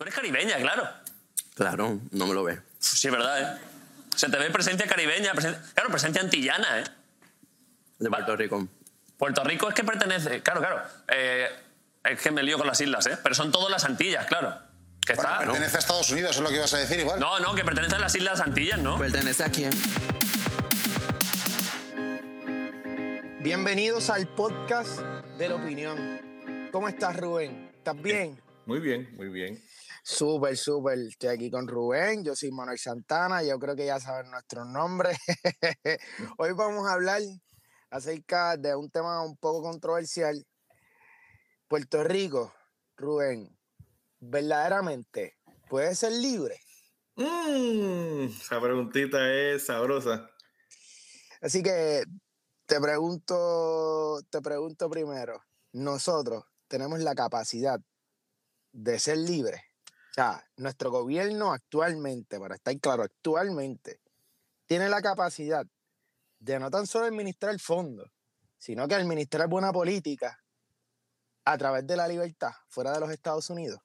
Tú eres caribeña, claro. Claro, no me lo ve. Sí, es verdad, ¿eh? Se te ve presencia caribeña, presencia- claro, presencia antillana, ¿eh? De Puerto Rico. Puerto Rico es que pertenece, claro, claro. eh, es que me lío con las islas, ¿eh? Pero son todas las Antillas, claro. Que Bueno, está. pertenece a Estados Unidos, es lo que ibas a decir igual. No, no, que pertenece a las Islas Antillas, ¿no? ¿Pertenece a quién? Bienvenidos al podcast de la opinión. ¿Cómo estás, Rubén? ¿Estás bien? Muy bien, muy bien. Súper, súper. Estoy aquí con Rubén. Yo soy Manuel Santana. Yo creo que ya saben nuestros nombres. Hoy vamos a hablar acerca de un tema un poco controversial. Puerto Rico, Rubén, verdaderamente puede ser libre. Mm, esa preguntita es sabrosa. Así que te pregunto, te pregunto primero, nosotros tenemos la capacidad de ser libres. O sea, nuestro gobierno actualmente, para estar claro, actualmente tiene la capacidad de no tan solo administrar el fondo, sino que administrar buena política a través de la libertad fuera de los Estados Unidos.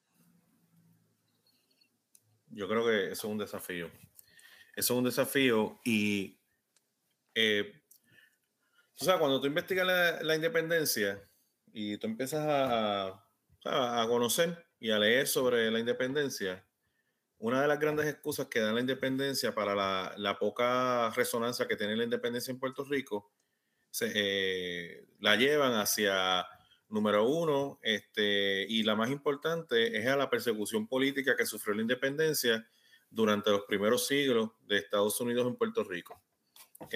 Yo creo que eso es un desafío. Eso es un desafío y eh, tú sabes, cuando tú investigas la, la independencia y tú empiezas a- a conocer y a leer sobre la independencia, una de las grandes excusas que da la independencia para la, la poca resonancia que tiene la independencia en Puerto Rico, se, eh, la llevan hacia, número uno, este, y la más importante es a la persecución política que sufrió la independencia durante los primeros siglos de Estados Unidos en Puerto Rico. ¿ok?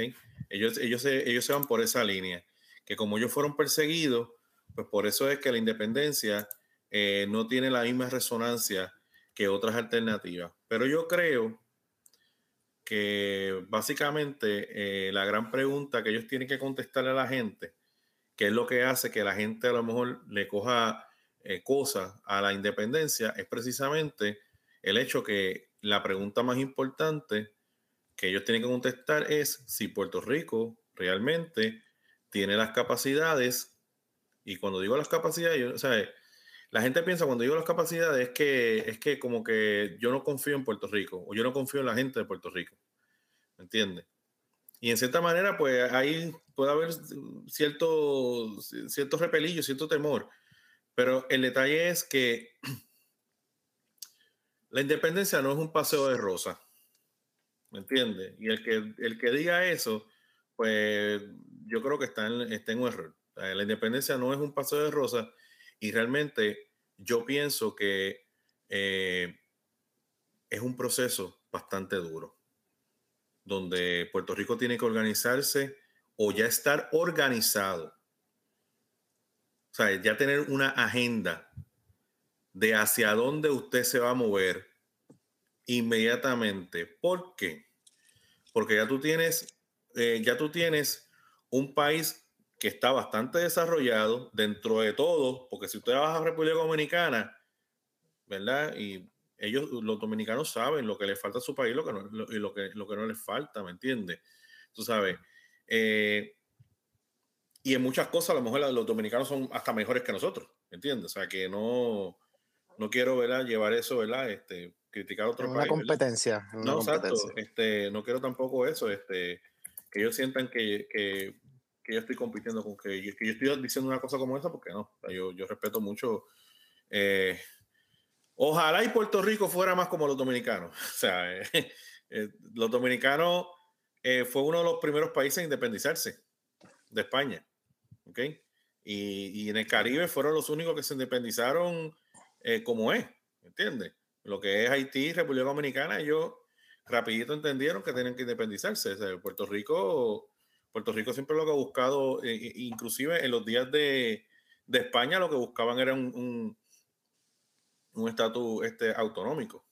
Ellos, ellos, ellos se van por esa línea, que como ellos fueron perseguidos, pues por eso es que la independencia eh, no tiene la misma resonancia que otras alternativas. Pero yo creo que básicamente eh, la gran pregunta que ellos tienen que contestarle a la gente, que es lo que hace que la gente a lo mejor le coja eh, cosas a la independencia, es precisamente el hecho que la pregunta más importante que ellos tienen que contestar es si Puerto Rico realmente tiene las capacidades, y cuando digo las capacidades, yo, o sea, la gente piensa cuando digo las capacidades es que es que como que yo no confío en Puerto Rico o yo no confío en la gente de Puerto Rico. ¿Me entiendes? Y en cierta manera, pues ahí puede haber cierto, cierto repelillo, cierto temor. Pero el detalle es que la independencia no es un paseo de rosa. ¿Me entiendes? Y el que, el que diga eso, pues yo creo que está en, está en un error. Sea, La independencia no es un paseo de rosa y realmente yo pienso que eh, es un proceso bastante duro, donde Puerto Rico tiene que organizarse o ya estar organizado. O sea, ya tener una agenda de hacia dónde usted se va a mover inmediatamente. ¿Por qué? Porque ya tú tienes, eh, ya tú tienes un país que está bastante desarrollado dentro de todo, porque si usted va a República Dominicana, ¿verdad? Y ellos, los dominicanos saben lo que les falta a su país lo que no, lo- y lo que, lo que no les falta, ¿me entiendes? Tú sabes. eh, y en muchas cosas a lo mejor los dominicanos son hasta mejores que nosotros, ¿me entiendes? O sea, que no, no quiero, ¿verdad? Llevar eso, ¿verdad? Este, criticar a otro una país, competencia. una No, exacto. competencia. Este, no quiero tampoco eso, este, que ellos sientan que, que, que yo estoy compitiendo con que, que yo estoy diciendo una cosa como esa, porque no. O sea, yo, yo respeto mucho. eh, ojalá y Puerto Rico fuera más como los dominicanos. O sea, eh, eh, los dominicanos eh, fue uno de los primeros países en independizarse de España. ¿Ok? Y, y en el Caribe fueron los únicos que se independizaron eh, como es. ¿Entiendes? Lo que es Haití, República Dominicana, ellos rapidito entendieron que tienen que independizarse. O sea, Puerto Rico, Puerto Rico siempre lo que ha buscado, eh, eh, inclusive en los días de, España, lo que buscaban era un, un, un estatus este, autonómico.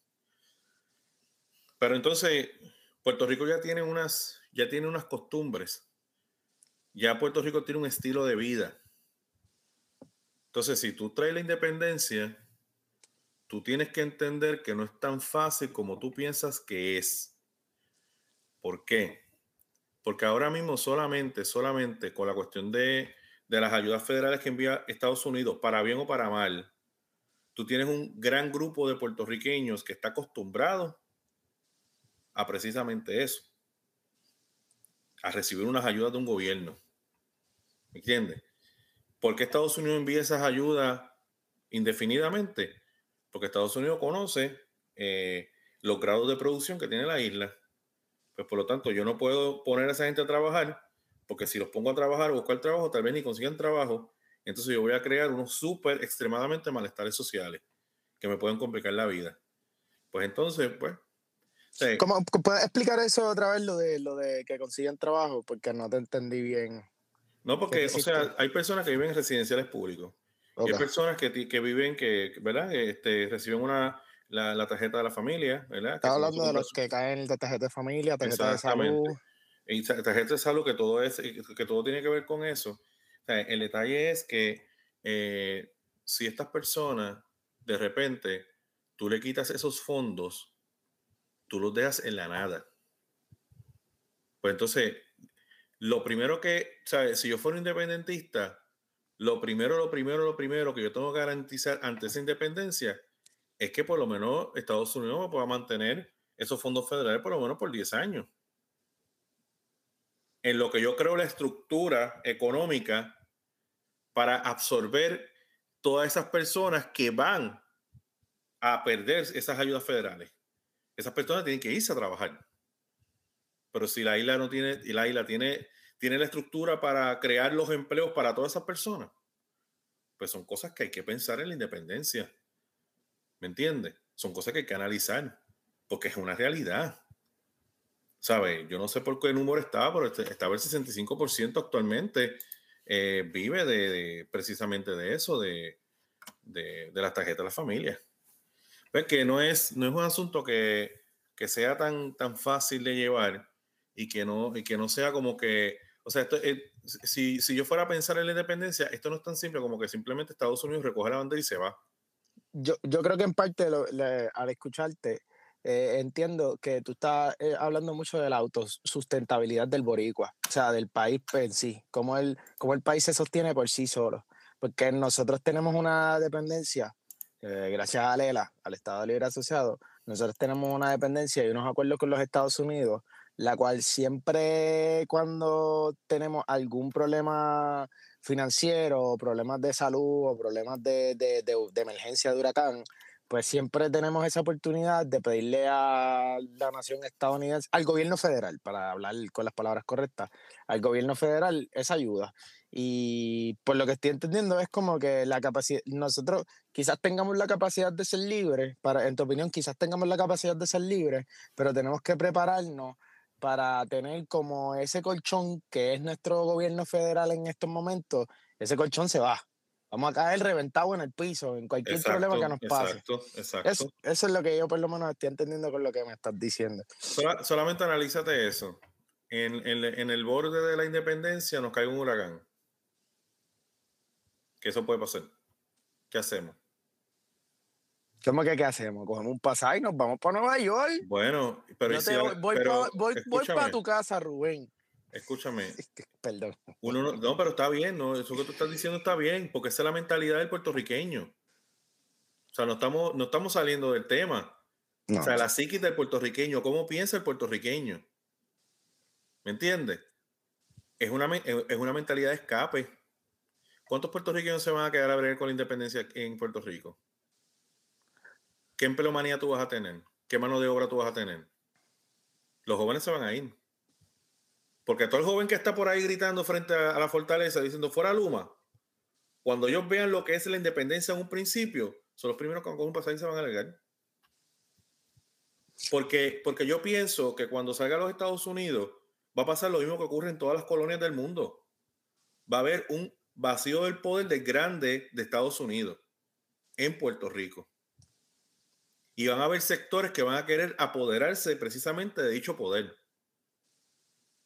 Pero entonces, Puerto Rico ya tiene unas, ya tiene unas costumbres. Ya Puerto Rico tiene un estilo de vida. Entonces, si tú traes la independencia, tú tienes que entender que no es tan fácil como tú piensas que es. ¿Por qué? Porque ahora mismo solamente, solamente con la cuestión de, de las ayudas federales que envía Estados Unidos, para bien o para mal, tú tienes un gran grupo de puertorriqueños que está acostumbrado a precisamente eso, a recibir unas ayudas de un gobierno. ¿Me entiendes? ¿Por qué Estados Unidos envía esas ayudas indefinidamente? Porque Estados Unidos conoce eh, los grados de producción que tiene la isla. Pues por lo tanto, yo no puedo poner a esa gente a trabajar, porque si los pongo a trabajar buscar trabajo, tal vez ni consigan trabajo. Entonces yo voy a crear unos súper extremadamente malestares sociales que me pueden complicar la vida. Pues entonces, pues. ¿Cómo puedes explicar eso otra vez, lo de, lo de que consiguen trabajo? Porque no te entendí bien. No, porque, o sea, hay personas que viven en residenciales públicos. hay personas que, que, viven, que, ¿verdad? Este, reciben una, la, tarjeta de la familia, ¿verdad? Estaba hablando de los que caen de tarjeta de familia, tarjeta de salud. Y tarjeta de salud, que todo, es, que todo tiene que ver con eso. el detalle es que eh, si estas personas, de repente, tú le quitas esos fondos, tú los dejas en la nada. Pues entonces, lo primero que, ¿sabes? Si yo fuera independentista, lo primero, lo primero, lo primero que yo tengo que garantizar ante esa independencia es que por lo menos Estados Unidos pueda mantener esos fondos federales por lo menos por 10 años. En lo que yo creo la estructura económica para absorber todas esas personas que van a perder esas ayudas federales. Esas personas tienen que irse a trabajar. Pero si la isla no tiene, y la isla tiene, tiene la estructura para crear los empleos para todas esas personas, pues son cosas que hay que pensar en la independencia. ¿Me entiendes? Son cosas que hay que analizar, porque es una realidad. ¿Sabe? Yo no sé por qué número está, pero estaba el 65% actualmente eh, vive de, precisamente de eso, de, de, las tarjetas de la familia. Pues que no es, no es un asunto que, que, sea tan, tan fácil de llevar y que no, y que no sea como que, o sea, esto, eh, si, si yo fuera a pensar en la independencia, esto no es tan simple como que simplemente Estados Unidos recoge la bandera y se va yo, yo creo que en parte al escucharte, eh, entiendo que tú estás eh, hablando mucho de la autosustentabilidad del boricua, o sea, del país en sí, cómo el, cómo el país se sostiene por sí solo. Porque nosotros tenemos una dependencia, eh, gracias a Lela, al Estado Libre Asociado, nosotros tenemos una dependencia y unos acuerdos con los Estados Unidos, la cual siempre cuando tenemos algún problema financiero, problemas de salud o problemas de, de, de, emergencia de huracán, pues siempre tenemos esa oportunidad de pedirle a la nación estadounidense, al gobierno federal, para hablar con las palabras correctas, al gobierno federal esa ayuda. Y por lo que estoy entendiendo es como que la capacidad, nosotros quizás tengamos la capacidad de ser libres, para, en tu opinión, quizás tengamos la capacidad de ser libres, pero tenemos que prepararnos para tener como ese colchón que es nuestro gobierno federal en estos momentos, ese colchón se va. Vamos a caer reventado en el piso, en cualquier problema que nos pase. Exacto, exacto. Eso, eso, es lo que yo por lo menos estoy entendiendo con lo que me estás diciendo. solamente analízate eso. En, en, en, el borde de la independencia nos cae un huracán. ¿Qué eso puede pasar. ¿Qué hacemos? ¿Cómo que qué hacemos? Cogemos un pasaje y nos vamos para Nueva York. Bueno, pero, voy, voy, para tu casa, Rubén. Escúchame. Perdón. Uno no, pero está bien, ¿no? Eso que tú estás diciendo está bien, porque esa es la mentalidad del puertorriqueño. O sea, no estamos, no estamos saliendo del tema. o sea, la psiquis del puertorriqueño, ¿cómo piensa el puertorriqueño? ¿Me entiendes? Es una, es una mentalidad de escape. ¿Cuántos puertorriqueños se van a quedar a ver con la independencia en Puerto Rico? ¿Qué empleomanía tú vas a tener? ¿Qué mano de obra tú vas a tener? Los jóvenes se van a ir. Porque todo el joven que está por ahí gritando frente a, la fortaleza diciendo fuera Luma, cuando ellos vean lo que es la independencia en un principio, son los primeros que con un pasaje se van a alegar. Porque, porque yo pienso que cuando salga a los Estados Unidos va a pasar lo mismo que ocurre en todas las colonias del mundo. Va a haber un vacío del poder de grande de Estados Unidos en Puerto Rico y van a haber sectores que van a querer apoderarse precisamente de dicho poder.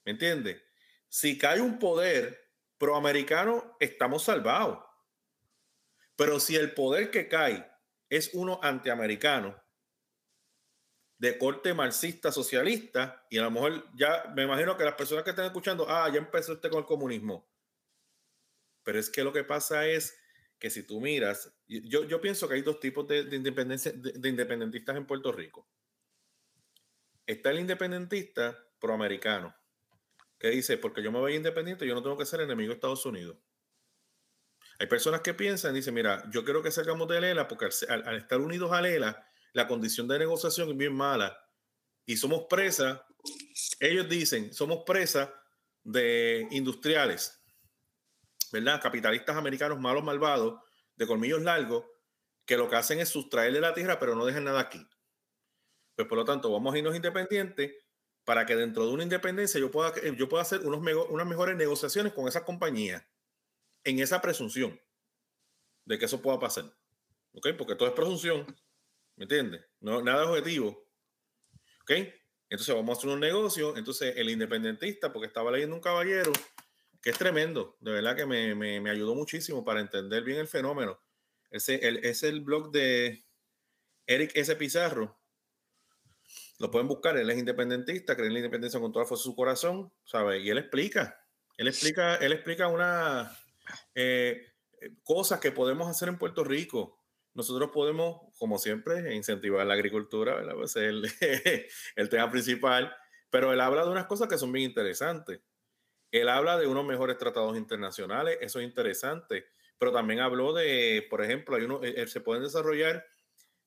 ¿Me entiendes? Si cae un poder proamericano, estamos salvados. Pero si el poder que cae es uno antiamericano, de corte marxista, socialista, y a lo mejor ya me imagino que las personas que están escuchando, ah, ya empezó usted con el comunismo. Pero es que lo que pasa es que si tú miras, yo, yo pienso que hay dos tipos de, de, independencia, de, independentistas en Puerto Rico. Está el independentista proamericano, que dice, porque yo me voy independiente, yo no tengo que ser enemigo de Estados Unidos. Hay personas que piensan, dicen, mira, yo quiero que salgamos de Lela porque al, estar unidos a Lela, la condición de negociación es bien mala y somos presa, ellos dicen, somos presa de industriales ¿verdad? Capitalistas americanos malos, malvados, de colmillos largos, que lo que hacen es sustraerle la tierra, pero no dejan nada aquí. Pues por lo tanto, vamos a irnos independientes para que dentro de una independencia yo pueda, yo pueda hacer unos unas mejores negociaciones con esas compañías en esa presunción de que eso pueda pasar. ¿Ok? Porque todo es presunción. ¿Me entiendes? No, nada objetivo. ¿Ok? Entonces vamos a hacer un negocio. Entonces el independentista, porque estaba leyendo un caballero que es tremendo, de verdad que me, me, me ayudó muchísimo para entender bien el fenómeno. Ese el, es el blog de Eric S. Pizarro. Lo pueden buscar, él es independentista, cree en la independencia con toda fuerza de su corazón, ¿sabe? Y él explica, él explica, él explica una eh, cosas que podemos hacer en Puerto Rico. Nosotros podemos, como siempre, incentivar la agricultura, ¿verdad? Pues es el, el tema principal, pero él habla de unas cosas que son bien interesantes. Él habla de unos mejores tratados internacionales, eso es interesante, pero también habló de, por ejemplo, hay uno, eh, se pueden desarrollar,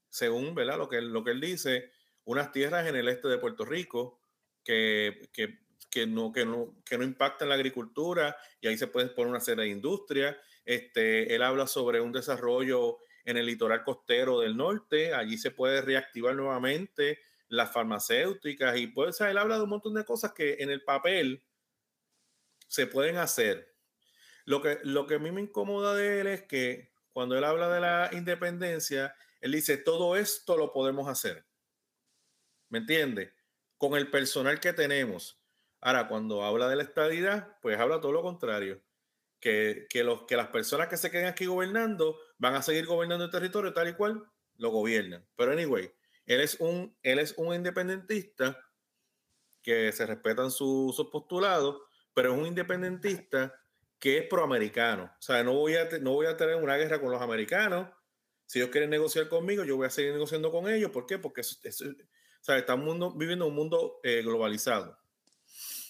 según ¿verdad? Lo, que, lo que él dice, unas tierras en el este de Puerto Rico que, que, que no, que, no, que no impactan la agricultura y ahí se pueden poner una serie de industrias. Este, él habla sobre un desarrollo en el litoral costero del norte, allí se puede reactivar nuevamente las farmacéuticas y puede, él habla de un montón de cosas que en el papel se pueden hacer. Lo que, lo que a mí me incomoda de él es que cuando él habla de la independencia, él dice, todo esto lo podemos hacer. ¿Me entiende? Con el personal que tenemos. Ahora, cuando habla de la estadidad, pues habla todo lo contrario. Que, que, los, que las personas que se queden aquí gobernando van a seguir gobernando el territorio tal y cual lo gobiernan. Pero anyway, él es un, él es un independentista que se respetan sus postulados pero es un independentista que es proamericano. O sea, no voy, a, no voy a tener una guerra con los americanos. Si ellos quieren negociar conmigo, yo voy a seguir negociando con ellos. ¿Por qué? Porque estamos viviendo un mundo eh, globalizado.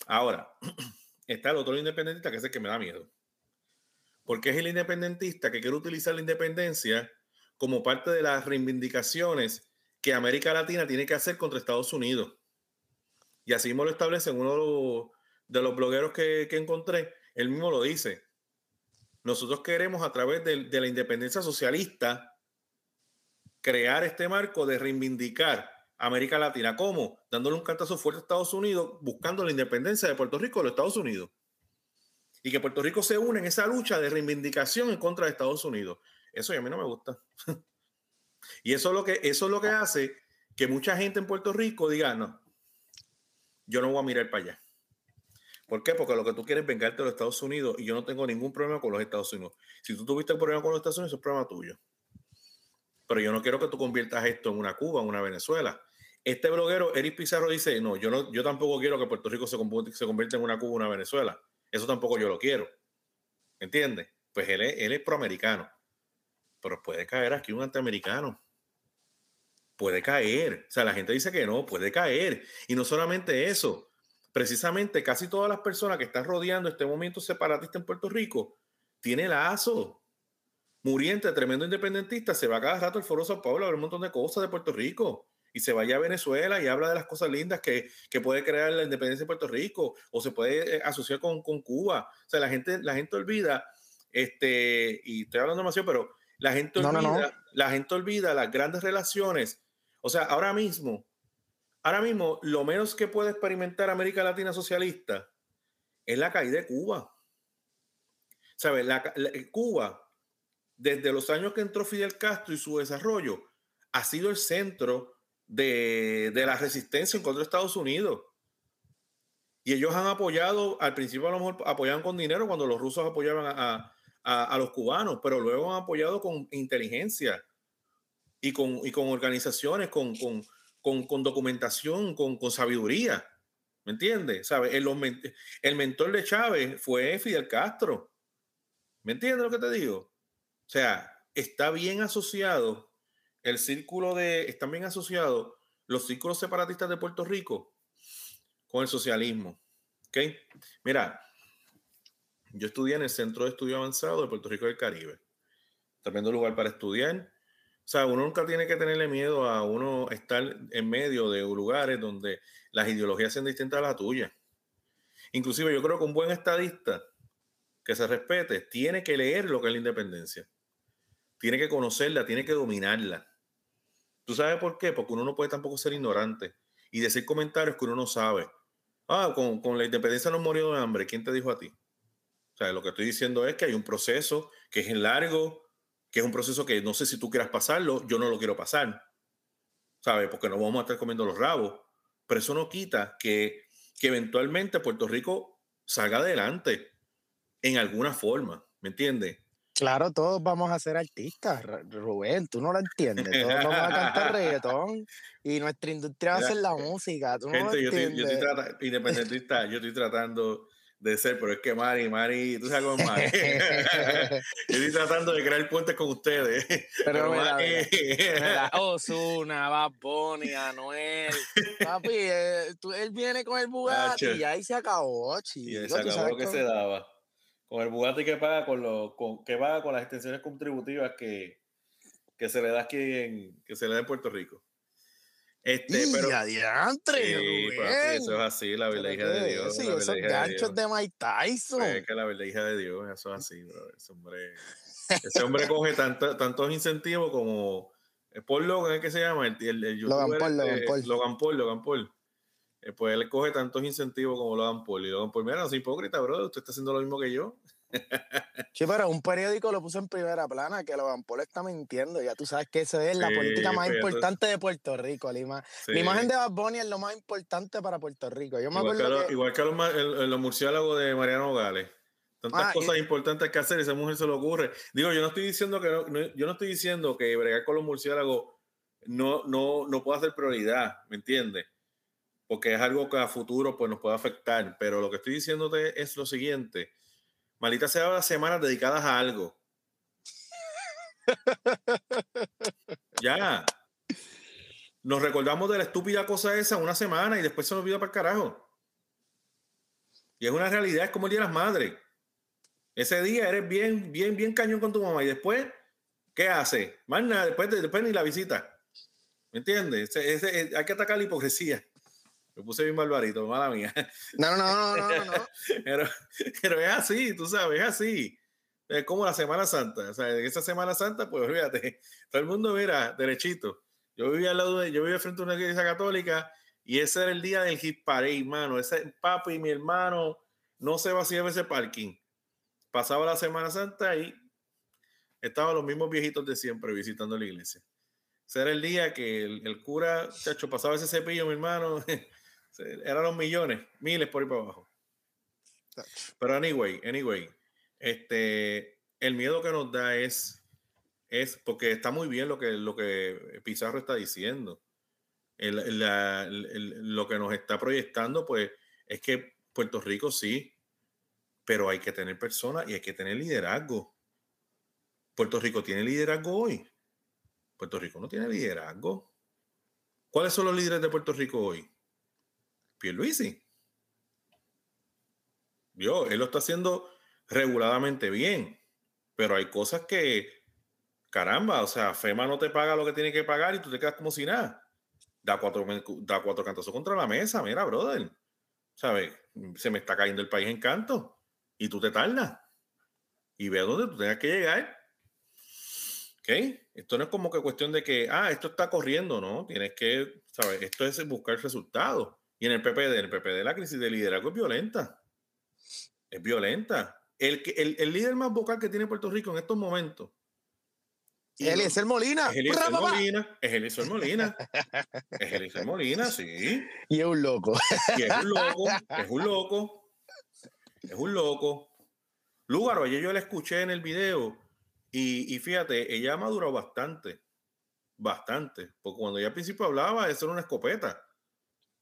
Ahora, está el otro independentista que es el que me da miedo. Porque es el independentista que quiere utilizar la independencia como parte de las reivindicaciones que América Latina tiene que hacer contra Estados Unidos. Y así mismo lo establece en uno de los de los blogueros que, encontré, él mismo lo dice. Nosotros queremos a través de, la independencia socialista crear este marco de reivindicar América Latina. ¿Cómo? Dándole un cantazo fuerte a Estados Unidos, buscando la independencia de Puerto Rico de los Estados Unidos. Y que Puerto Rico se une en esa lucha de reivindicación en contra de Estados Unidos. Eso a mí no me gusta. y eso es, lo que, eso es lo que hace que mucha gente en Puerto Rico diga, no, yo no voy a mirar para allá. ¿Por qué? Porque lo que tú quieres es vengarte de los Estados Unidos y yo no tengo ningún problema con los Estados Unidos. Si tú tuviste un problema con los Estados Unidos, es problema tuyo. Pero yo no quiero que tú conviertas esto en una Cuba, en una Venezuela. Este bloguero, Eric Pizarro, dice, no, yo, no, yo tampoco quiero que Puerto Rico se, se convierta en una Cuba, una Venezuela. Eso tampoco yo lo quiero. ¿Entiendes? Pues él es, él es proamericano. Pero puede caer aquí un antiamericano. Puede caer. O sea, la gente dice que no, puede caer. Y no solamente eso precisamente casi todas las personas que están rodeando este movimiento separatista en Puerto Rico tiene lazo. Muriente, tremendo independentista, se va cada rato al Foro Sao Paulo a ver un montón de cosas de Puerto Rico y se vaya a Venezuela y habla de las cosas lindas que, que puede crear la independencia de Puerto Rico o se puede eh, asociar con, con, Cuba. O sea, la gente, la gente olvida, este, y estoy hablando demasiado, pero la gente olvida, la gente olvida las grandes relaciones. O sea, ahora mismo Ahora mismo, lo menos que puede experimentar América Latina socialista es la caída de Cuba. ¿Sabes? Cuba, desde los años que entró Fidel Castro y su desarrollo, ha sido el centro de, la resistencia en contra de Estados Unidos. Y ellos han apoyado, al principio a lo mejor apoyaban con dinero cuando los rusos apoyaban a, los cubanos, pero luego han apoyado con inteligencia y con, y con organizaciones, con, con, documentación, con, sabiduría. ¿Me entiendes? ¿Sabe? El, el mentor de Chávez fue Fidel Castro. ¿Me entiendes lo que te digo? O sea, está bien asociado el círculo de, están bien asociados los círculos separatistas de Puerto Rico con el socialismo. ¿Ok? Mira, yo estudié en el Centro de Estudio Avanzado de Puerto Rico del Caribe. Tremendo lugar para estudiar. O sea, uno nunca tiene que tenerle miedo a uno estar en medio de lugares donde las ideologías sean distintas a la tuya. Inclusive yo creo que un buen estadista que se respete tiene que leer lo que es la independencia. Tiene que conocerla, tiene que dominarla. ¿Tú sabes por qué? Porque uno no puede tampoco ser ignorante y decir comentarios que uno no sabe. Ah, con, con la independencia no murió de hambre. ¿Quién te dijo a ti? O sea, lo que estoy diciendo es que hay un proceso que es largo, que es un proceso que no sé si tú quieras pasarlo, yo no lo quiero pasar. ¿Sabes? Porque no vamos a estar comiendo los rabos. Pero eso no quita que, que eventualmente Puerto Rico salga adelante en alguna forma. ¿Me entiendes? Claro, todos vamos a ser artistas, Rubén, tú no lo entiendes. Todos vamos a cantar reggaetón y nuestra industria va a ser la música. Tú no Gente, lo yo estoy, yo estoy independentista, yo estoy tratando de ser, pero es que Mari, Mari, tú sabes cómo es Mari. yo estoy tratando de crear puentes con ustedes. Pero mira, Mari- Mira, Ozuna, Bad Bunny, Anuel. Papi, eh, tú- él viene con el Bugatti y ahí se acabó, y chico. se tú acabó lo que cómo- se daba. Con el Bugatti que paga con lo, con, que paga con las extensiones contributivas que, que se le da aquí en, que se le da en Puerto Rico. Este, ¡Y pero adiantre, Sí, papi, eso es así, la verdad ¿Pero hija de Dios. esos de ganchos Dios. de Mike Tyson. Pues es que la de Dios, eso es así, bro. Ese hombre, ese hombre coge tanto- tantos incentivos como eh, Paul Logan, ¿es que se llama? El, el, el Logan youtuber Paul, Logan este, Paul. Logan Paul, Logan Paul. Eh, pues él coge tantos incentivos como Logan Paul. Y Logan Paul, mira, no soy hipócrita, bro. Usted está haciendo lo mismo que yo. Sí, pero un periódico lo puso en primera plana que Logan Paul está mintiendo. Ya tú sabes que esa es la Sí, política más pues, importante de Puerto Rico. La, ima- Sí. la imagen de Bad Bunny es lo más importante para Puerto Rico. Yo me Igual que, acuerdo lo- que... igual que los, el- murciélagos de Mariano Gales. Tantas Ah, y- cosas importantes que hacer y esa mujer se le ocurre. Digo, yo no estoy diciendo que no, no- yo no estoy diciendo que bregar con los murciélagos no, no, no pueda ser prioridad, ¿me entiendes? Porque es algo que a futuro pues, nos puede afectar. Pero lo que estoy diciéndote es lo siguiente. Malita sea las semanas dedicadas a algo. ya. Nos recordamos de la estúpida cosa esa una semana y después se nos olvida para el carajo. Y es una realidad, es como el Día de las Madres. Ese día eres bien, bien, bien cañón con tu mamá y después, ¿qué hace? Más nada, después, después ni la visita. ¿Me entiendes? Hay que atacar la hipocresía. Me puse bien barbarito, mala mía. No, no, no, no, no, no. Pero, pero es así, tú sabes, es así. Es como la Semana Santa. O sea, en esa Semana Santa, pues olvídate. Todo el mundo, mira, derechito. Yo vivía al lado de, yo vivía frente a una iglesia católica y ese era el día del hit parade, mano. Ese papi y mi hermano no se vaciaba ese parking. Pasaba la Semana Santa y estaban los mismos viejitos de siempre visitando la iglesia. Ese era el día que el, el cura, chacho, pasaba ese cepillo, mi hermano. Eran los millones, miles por ahí para abajo. Pero anyway, anyway, este, el miedo que nos da es, es porque está muy bien lo que, lo que Pizarro está diciendo. El- la- el- lo que nos está proyectando, pues, es que Puerto Rico sí, pero hay que tener personas y hay que tener liderazgo. Puerto Rico tiene liderazgo hoy. Puerto Rico no tiene liderazgo. ¿Cuáles son los líderes de Puerto Rico hoy? Pierluisi. Yo, él lo está haciendo reguladamente bien, pero hay cosas que, caramba, o sea, FEMA no te paga lo que tiene que pagar y tú te quedas como si nada. Da cuatro, da cuatro cantazos contra la mesa, mira, brother. ¿Sabes? Se me está cayendo el país en canto y tú te tardas. Y ve a dónde tú tengas que llegar. ¿Ok? Esto no es como que cuestión de que, ah, esto está corriendo, ¿no? Tienes que, ¿sabes? Esto es buscar resultados. Y en el PPD, en el PPD la crisis de liderazgo es violenta. Es violenta. El, el, el líder más vocal que tiene Puerto Rico en estos momentos lo- Eliezer Molina. es Eliezer. Molina. Es Eliezer Molina. Es Eliezer Molina, sí. Y es un loco. Y es un loco, es un loco, es un loco. Lúgaro, ayer yo la escuché en el video y, y fíjate, ella ha madurado bastante, bastante, porque cuando ella al principio hablaba, eso era una escopeta.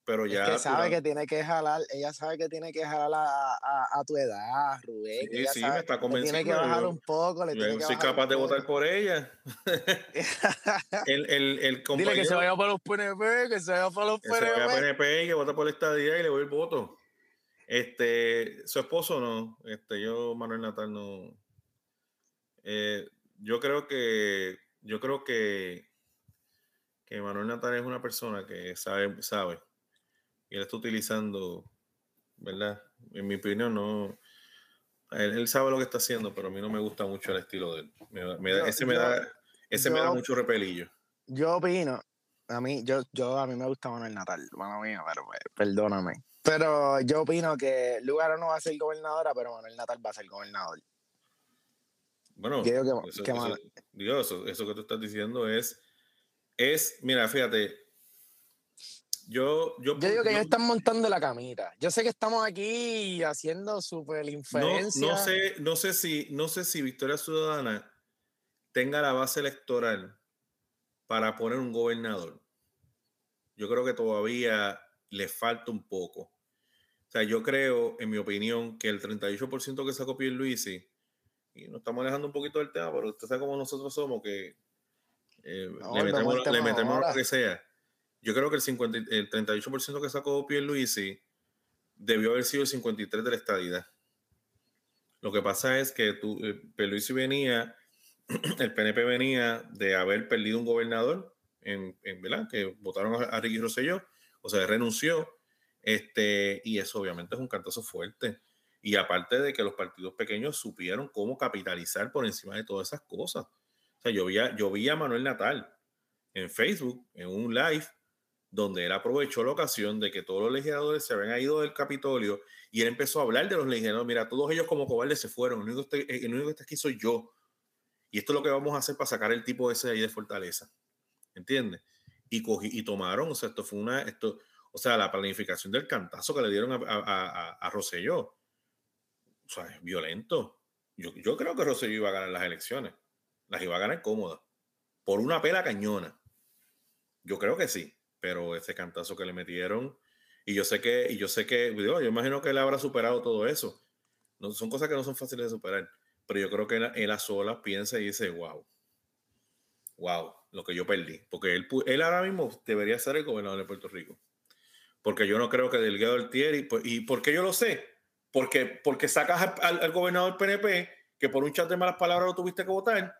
Pero ya. es que sabe durante- que tiene que jalar, ella sabe que tiene que jalar a, a, a tu edad, Rubén. Sí, ella sí, sabe me está que tiene que convenciendo, bajar un poco, le yo tiene que soy capaz de votar por ella. el, el, el compañero, Dile que se vaya para los PNP, que se vaya para los que se vaya a PNP. PNP y que vota por la estadía y le voy el voto. Este, su esposo no, este, yo, Manuel Natal, no. Eh, yo creo que, yo creo que, que Manuel Natal es una persona que sabe, sabe. Y él está utilizando, ¿verdad? En mi opinión, no. Él, él sabe lo que está haciendo, pero a mí no me gusta mucho el estilo de él. Me da- me da- Yo- ese me yo- da, ese me da mucho repelillo. Yo opino, a mí, yo, yo, a mí me gusta Manuel Natal, mano mía, pero pues, perdóname. Pero yo opino que Lugaro no va a ser gobernadora, pero Manuel Natal va a ser gobernador. Bueno, Yo digo que- eso, que eso- mano- digo, eso, eso que tú estás diciendo es, es, mira, fíjate, yo, yo, Yo digo que yo- ellos están montando la camita. Yo sé que estamos aquí haciendo súper no, inferencia. no sé, no sé si, no sé si Victoria Ciudadana tenga la base electoral para poner un gobernador. Yo creo que todavía le falta un poco. O sea, yo creo, en mi opinión, que el 38% que sacó Pierluisi, y nos estamos alejando un poquito del tema, pero usted sabe cómo nosotros somos, que eh, No, le metemos, le metemos lo que sea. Yo creo que el, 50, y- el 38% que sacó Pierluisi debió haber sido el 53% de la estadidad. Lo que pasa es que tú, eh, Pierluisi venía, el PNP venía de haber perdido un gobernador, en, en ¿verdad? Que votaron a, a Ricky Rosselló, o sea, renunció, este, y eso obviamente es un cantazo fuerte. Y aparte de que los partidos pequeños supieron cómo capitalizar por encima de todas esas cosas. O sea, yo vi a, yo vi a Manuel Natal en Facebook, en un live, donde él aprovechó la ocasión de que todos los legisladores se habían ido del Capitolio y él empezó a hablar de los legisladores. Mira, todos ellos como cobardes se fueron. El único, que el único que está aquí soy yo. Y esto es lo que vamos a hacer para sacar el tipo ese de ahí de Fortaleza. ¿Entiendes? Y, cogí, y tomaron, o sea, esto fue una, esto, o sea, la planificación del cantazo que le dieron a, a, a, Rosselló. O sea, es violento. Yo, yo creo que Rosselló iba a ganar las elecciones. Las iba a ganar cómoda. Por una pela cañona. Yo creo que sí. Pero ese cantazo que le metieron. Y yo sé que, y yo sé que, yo imagino que él habrá superado todo eso. No, son cosas que no son fáciles de superar. Pero yo creo que él, él a solas piensa y dice, wow. Wow, lo que yo perdí. Porque él, él ahora mismo debería ser el gobernador de Puerto Rico. Porque yo no creo que Delgado Altieri. pues, ¿Y por qué yo lo sé? Porque, porque sacas al- al gobernador del PNP, que por un chat de malas palabras lo tuviste que votar.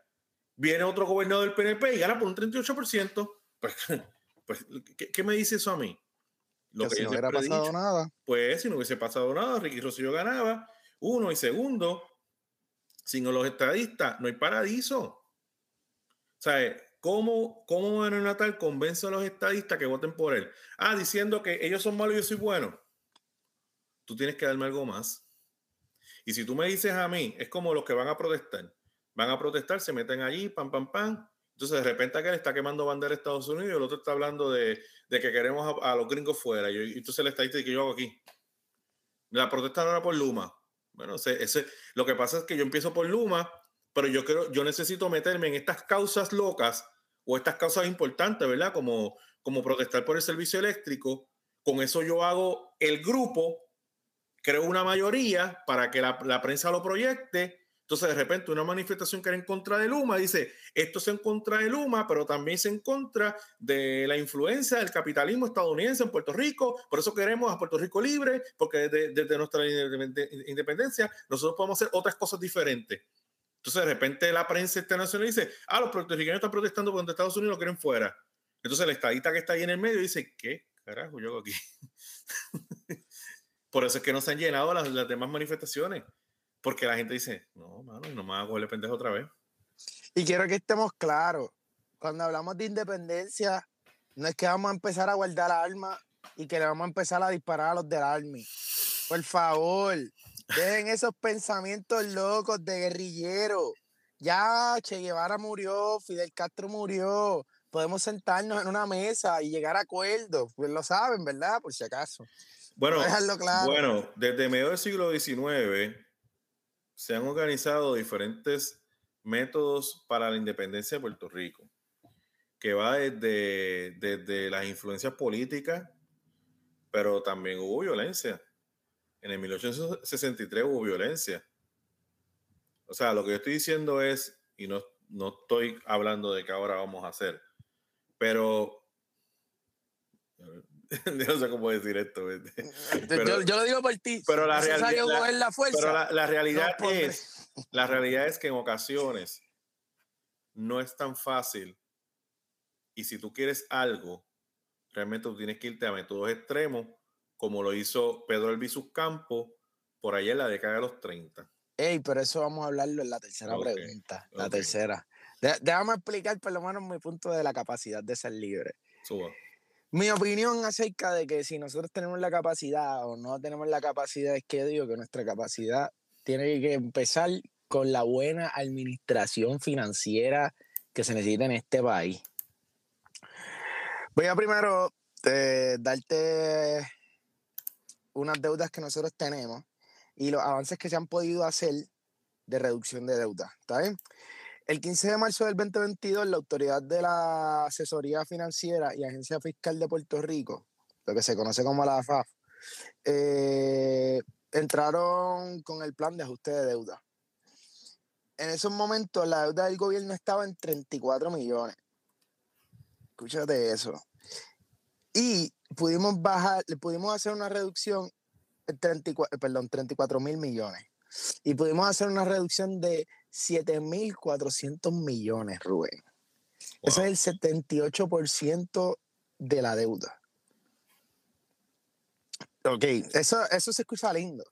Viene otro gobernador del PNP y gana por un 38%. Pues, pues ¿qué, qué me dice eso a mí? Lo que si no hubiera pasado dicho. nada. Pues si no hubiese pasado nada, Ricky Rosselló ganaba. Uno y segundo, sin los estadistas, no hay paradiso. O sea, ¿cómo, cómo Manuel Natal convence a los estadistas que voten por él? Ah, diciendo que ellos son malos y yo soy bueno. Tú tienes que darme algo más. Y si tú me dices a mí, es como los que van a protestar. Van a protestar, se meten allí, pam, pam, pam. Entonces, de repente, aquel está quemando bandera de Estados Unidos y el otro está hablando de, de que queremos a, a los gringos fuera. Y, entonces el estadista que yo hago aquí. La protesta no era por Luma. Bueno, ese, ese- lo que pasa es que yo empiezo por Luma, pero yo creo, yo necesito meterme en estas causas locas o estas causas importantes, ¿verdad? Como, como protestar por el servicio eléctrico. Con eso yo hago el grupo, creo una mayoría para que la, la prensa lo proyecte. Entonces, de repente, una manifestación que era en contra de Luma dice: esto es en contra de Luma, pero también es en contra de la influencia del capitalismo estadounidense en Puerto Rico. Por eso queremos a Puerto Rico libre, porque desde, desde nuestra independe- independencia nosotros podemos hacer otras cosas diferentes. Entonces, de repente, la prensa internacional dice: ah, los puertorriqueños están protestando porque Estados Unidos lo quieren fuera. Entonces, el estadista que está ahí en el medio dice: ¿qué carajo yo aquí? Por eso es que no se han llenado las, las demás manifestaciones. Porque la gente dice, no, mano, no me van a cogerle pendejo otra vez. Y quiero que estemos claros. Cuando hablamos de independencia, no es que vamos a empezar a guardar armas y que le vamos a empezar a disparar a los del Army. Por favor, dejen esos pensamientos locos de guerrillero. Ya Che Guevara murió, Fidel Castro murió. Podemos sentarnos en una mesa y llegar a acuerdos. Pues lo saben, ¿verdad? Por si acaso. Bueno, dejarlo claro. bueno, desde medio del siglo XIX se han organizado diferentes métodos para la independencia de Puerto Rico, que va desde, desde las influencias políticas, pero también hubo violencia. En el 1863 hubo violencia. O sea, lo que yo estoy diciendo es, y no, no estoy hablando de que ahora vamos a hacer, pero no sé cómo decir esto. Pero, yo, lo digo por ti. Pero la, realidad, la, fuerza, pero la, realidad es, la realidad es que en ocasiones no es tan fácil. Y si tú quieres algo, realmente tú tienes que irte a métodos extremos, como lo hizo Pedro Elvisus Campo por allá en la década de los 30. Ey, pero eso vamos a hablarlo en la tercera pregunta. La tercera. déjame explicar por lo menos mi punto de la capacidad de ser libre. Mi opinión acerca de que si nosotros tenemos la capacidad o no tenemos la capacidad es que digo que nuestra capacidad tiene que empezar con la buena administración financiera que se necesita en este país. Voy a primero eh, darte unas deudas que nosotros tenemos y los avances que se han podido hacer de reducción de deuda. ¿Está bien? El 15 de marzo del 2022, la Autoridad de la Asesoría Financiera y Agencia Fiscal de Puerto Rico, lo que se conoce como la AFAF, eh, entraron con el plan de ajuste de deuda. En esos momentos, la deuda del gobierno estaba en 34 millones. Escúchate eso. Y pudimos bajar, pudimos hacer una reducción, 34, perdón, 34 mil millones. Y pudimos hacer una reducción de 7.400 millones, Rubén. Ese es el 78% de la deuda. Ok, eso, eso se escucha lindo.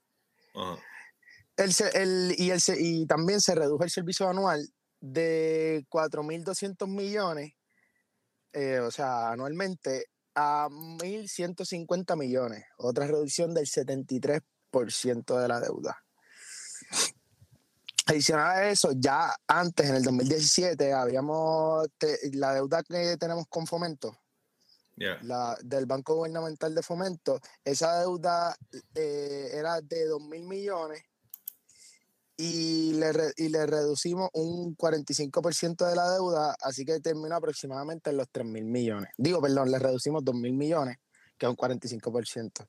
El, y, el, y también se redujo el servicio anual de 4.200 millones, eh, o sea, anualmente, a 1.150 millones, otra reducción del 73% de la deuda. Adicional a eso, ya antes, en el 2017, habíamos la deuda que tenemos con Fomento, la, del Banco Gubernamental de Fomento, esa deuda eh, era de 2 mil millones y le, y le reducimos un 45% de la deuda, así que terminó aproximadamente en los 3 mil millones. Digo, perdón, le reducimos 2 mil millones, que es un 45%.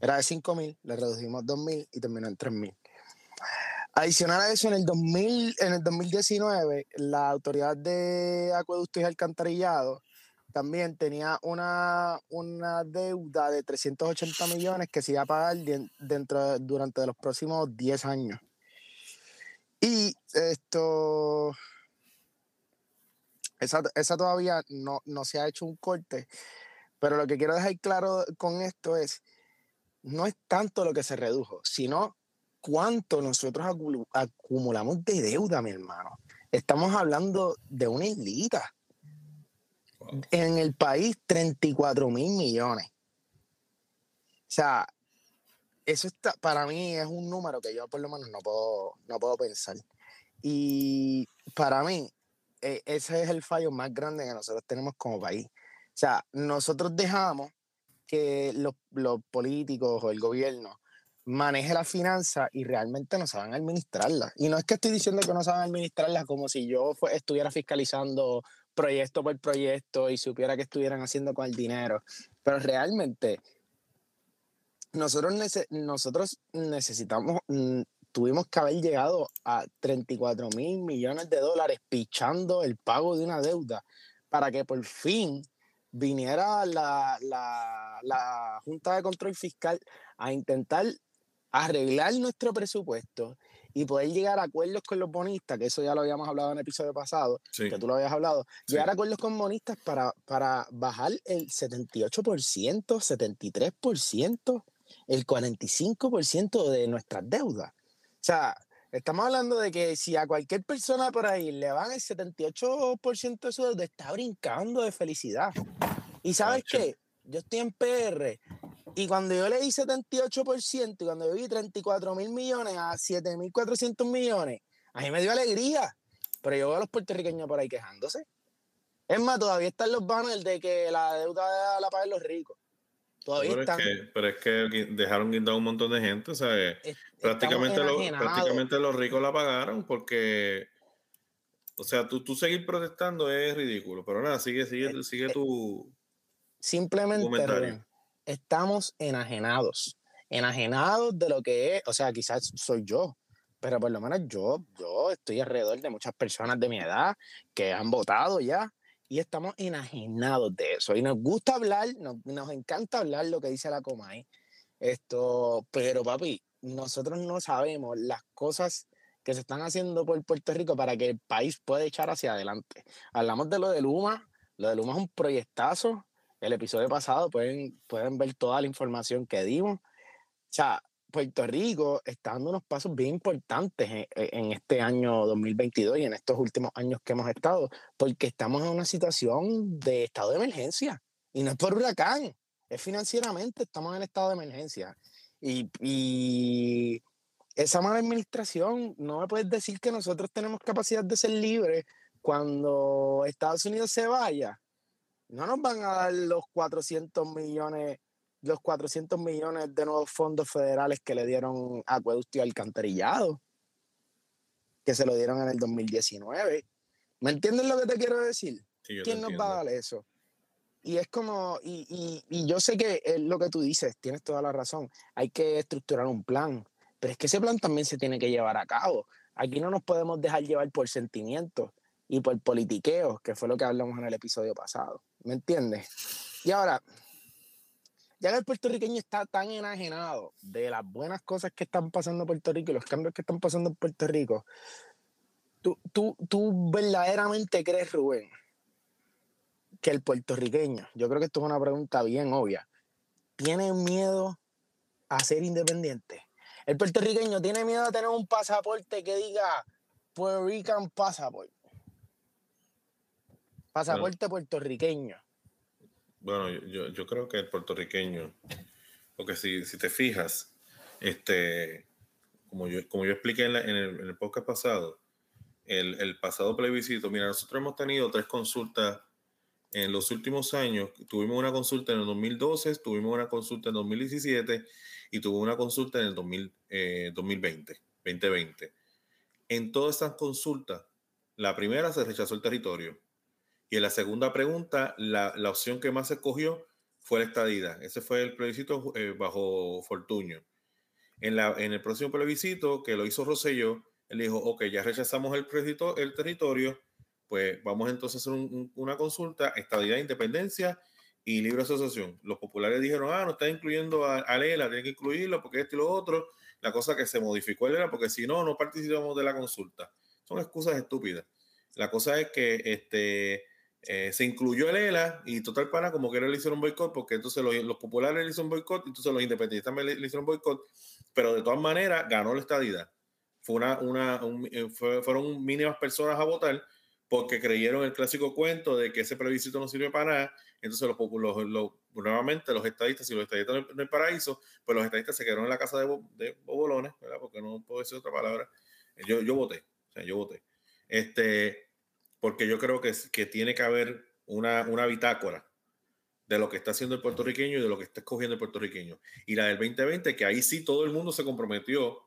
Era de 5 mil, le reducimos 2 mil y terminó en 3 mil. Adicional a eso, en el, 2000, en el 2019, la Autoridad de Acueductos y Alcantarillado también tenía una, una deuda de 380 millones que se iba a pagar dentro, durante los próximos 10 años. Y esto, esa, esa todavía no, no se ha hecho un corte, pero lo que quiero dejar claro con esto es, no es tanto lo que se redujo, sino cuánto nosotros acumulamos de deuda, mi hermano. Estamos hablando de una islita. En el país, 34 mil millones. O sea, eso está, para mí es un número que yo por lo menos no puedo, no puedo pensar. Y para mí, e, ese es el fallo más grande que nosotros tenemos como país. O sea, nosotros dejamos que los, los políticos o el gobierno maneje la finanza y realmente no saben administrarla. Y no es que estoy diciendo que no saben administrarla como si yo estuviera fiscalizando proyecto por proyecto y supiera qué estuvieran haciendo con el dinero, pero realmente nosotros, nosotros necesitamos, mm, tuvimos que haber llegado a 34 mil millones de dólares pichando el pago de una deuda para que por fin viniera la, la, la Junta de Control Fiscal a intentar arreglar nuestro presupuesto y poder llegar a acuerdos con los bonistas, que eso ya lo habíamos hablado en el episodio pasado, que tú lo habías hablado, llegar a acuerdos con bonistas para, para bajar el 78%, 73%, el 45% de nuestras deudas. O sea, estamos hablando de que si a cualquier persona por ahí le van el 78% de su deuda, está brincando de felicidad. ¿Y sabes qué? Yo estoy en PR y cuando yo le di 78% y cuando yo vi 34 mil millones a 7 mil 400 millones, a mí me dio alegría. Pero yo veo a los puertorriqueños por ahí quejándose. Es más, todavía están los banners de que la deuda la pagan los ricos. Todavía pero están. Es que, pero es que dejaron guindado un montón de gente. O sea, prácticamente, prácticamente los ricos la pagaron porque. O sea, tú, tú seguir protestando es ridículo. Pero nada, sigue, sigue, sigue tu. Simplemente estamos enajenados, enajenados de lo que es, o sea, quizás soy yo, pero por lo menos yo, yo estoy alrededor de muchas personas de mi edad que han votado ya y estamos enajenados de eso. Y nos gusta hablar, nos, nos encanta hablar lo que dice la Comay. Esto, pero papi, nosotros no sabemos las cosas que se están haciendo por Puerto Rico para que el país pueda echar hacia adelante. Hablamos de lo de Luma, lo de Luma es un proyectazo. El episodio pasado pueden, pueden ver toda la información que dimos. O sea, Puerto Rico está dando unos pasos bien importantes en, en, este año 2022 y en estos últimos años que hemos estado, porque estamos en una situación de estado de emergencia. Y no es por huracán, es financieramente, estamos en estado de emergencia. Y, y esa mala administración, no me puedes decir que nosotros tenemos capacidad de ser libres cuando Estados Unidos se vaya. No nos van a dar los 400 millones los 400 millones de nuevos fondos federales que le dieron a Acueducto y Alcantarillado, que se lo dieron en el 2019. ¿Me entiendes lo que te quiero decir? Sí, ¿Quién nos va entiendo. a dar eso? Y es como, y, y, y yo sé que es lo que tú dices, tienes toda la razón, hay que estructurar un plan, pero es que ese plan también se tiene que llevar a cabo. Aquí no nos podemos dejar llevar por sentimientos y por politiqueos, que fue lo que hablamos en el episodio pasado. ¿Me entiendes? Y ahora, ya que el puertorriqueño está tan enajenado de las buenas cosas que están pasando en Puerto Rico y los cambios que están pasando en Puerto Rico, ¿tú, tú, tú verdaderamente crees, Rubén, que el puertorriqueño, yo creo que esto es una pregunta bien obvia, tiene miedo a ser independiente? El puertorriqueño tiene miedo a tener un pasaporte que diga Puerto Rican Passport. Pasaporte puertorriqueño. Bueno, yo- creo que el puertorriqueño, porque si, si te fijas, este, como yo, como yo expliqué en, la- en el, en el podcast pasado, el, el pasado plebiscito, mira, nosotros hemos tenido tres consultas en los últimos años. Tuvimos una consulta en el 2012, tuvimos una consulta en 2017 y tuvimos una consulta en el 2000, eh, 2020, 2020. En todas estas consultas, la primera se rechazó el territorio. Y en la segunda pregunta, la, la opción que más se escogió fue la estadidad. Ese fue el plebiscito eh, bajo Fortuño. En, la, en el próximo plebiscito que lo hizo Rosselló, él dijo, ok, ya rechazamos el, plebiscito- el territorio, pues vamos entonces a hacer un- un- una consulta, estadidad, independencia y libre asociación. Los populares dijeron, ah, no está incluyendo a, a Lela, tiene que incluirlo porque esto y lo otro. La cosa que se modificó Lela porque si no, no participamos de la consulta. Son excusas estúpidas. La cosa es que este, eh, se incluyó el ELA y total para como que le hicieron boicot porque entonces los, los populares le hicieron boicot, entonces los independentistas le, le hicieron boicot, pero de todas maneras ganó la estadidad. Fue una, una, un- eh, fue- fueron mínimas personas a votar porque creyeron el clásico cuento de que ese plebiscito no sirve para nada. Entonces, los, los- los- nuevamente, los estadistas, si los estadistas no, no paraíso, pues los estadistas se quedaron en la casa de, bo- de bobolones, ¿verdad? Porque no puedo decir otra palabra. Yo, yo voté, o sea, yo voté. Este, porque yo creo que, que tiene que haber una, una bitácora de lo que está haciendo el puertorriqueño y de lo que está escogiendo el puertorriqueño. Y la del 2020, que ahí sí todo el mundo se comprometió.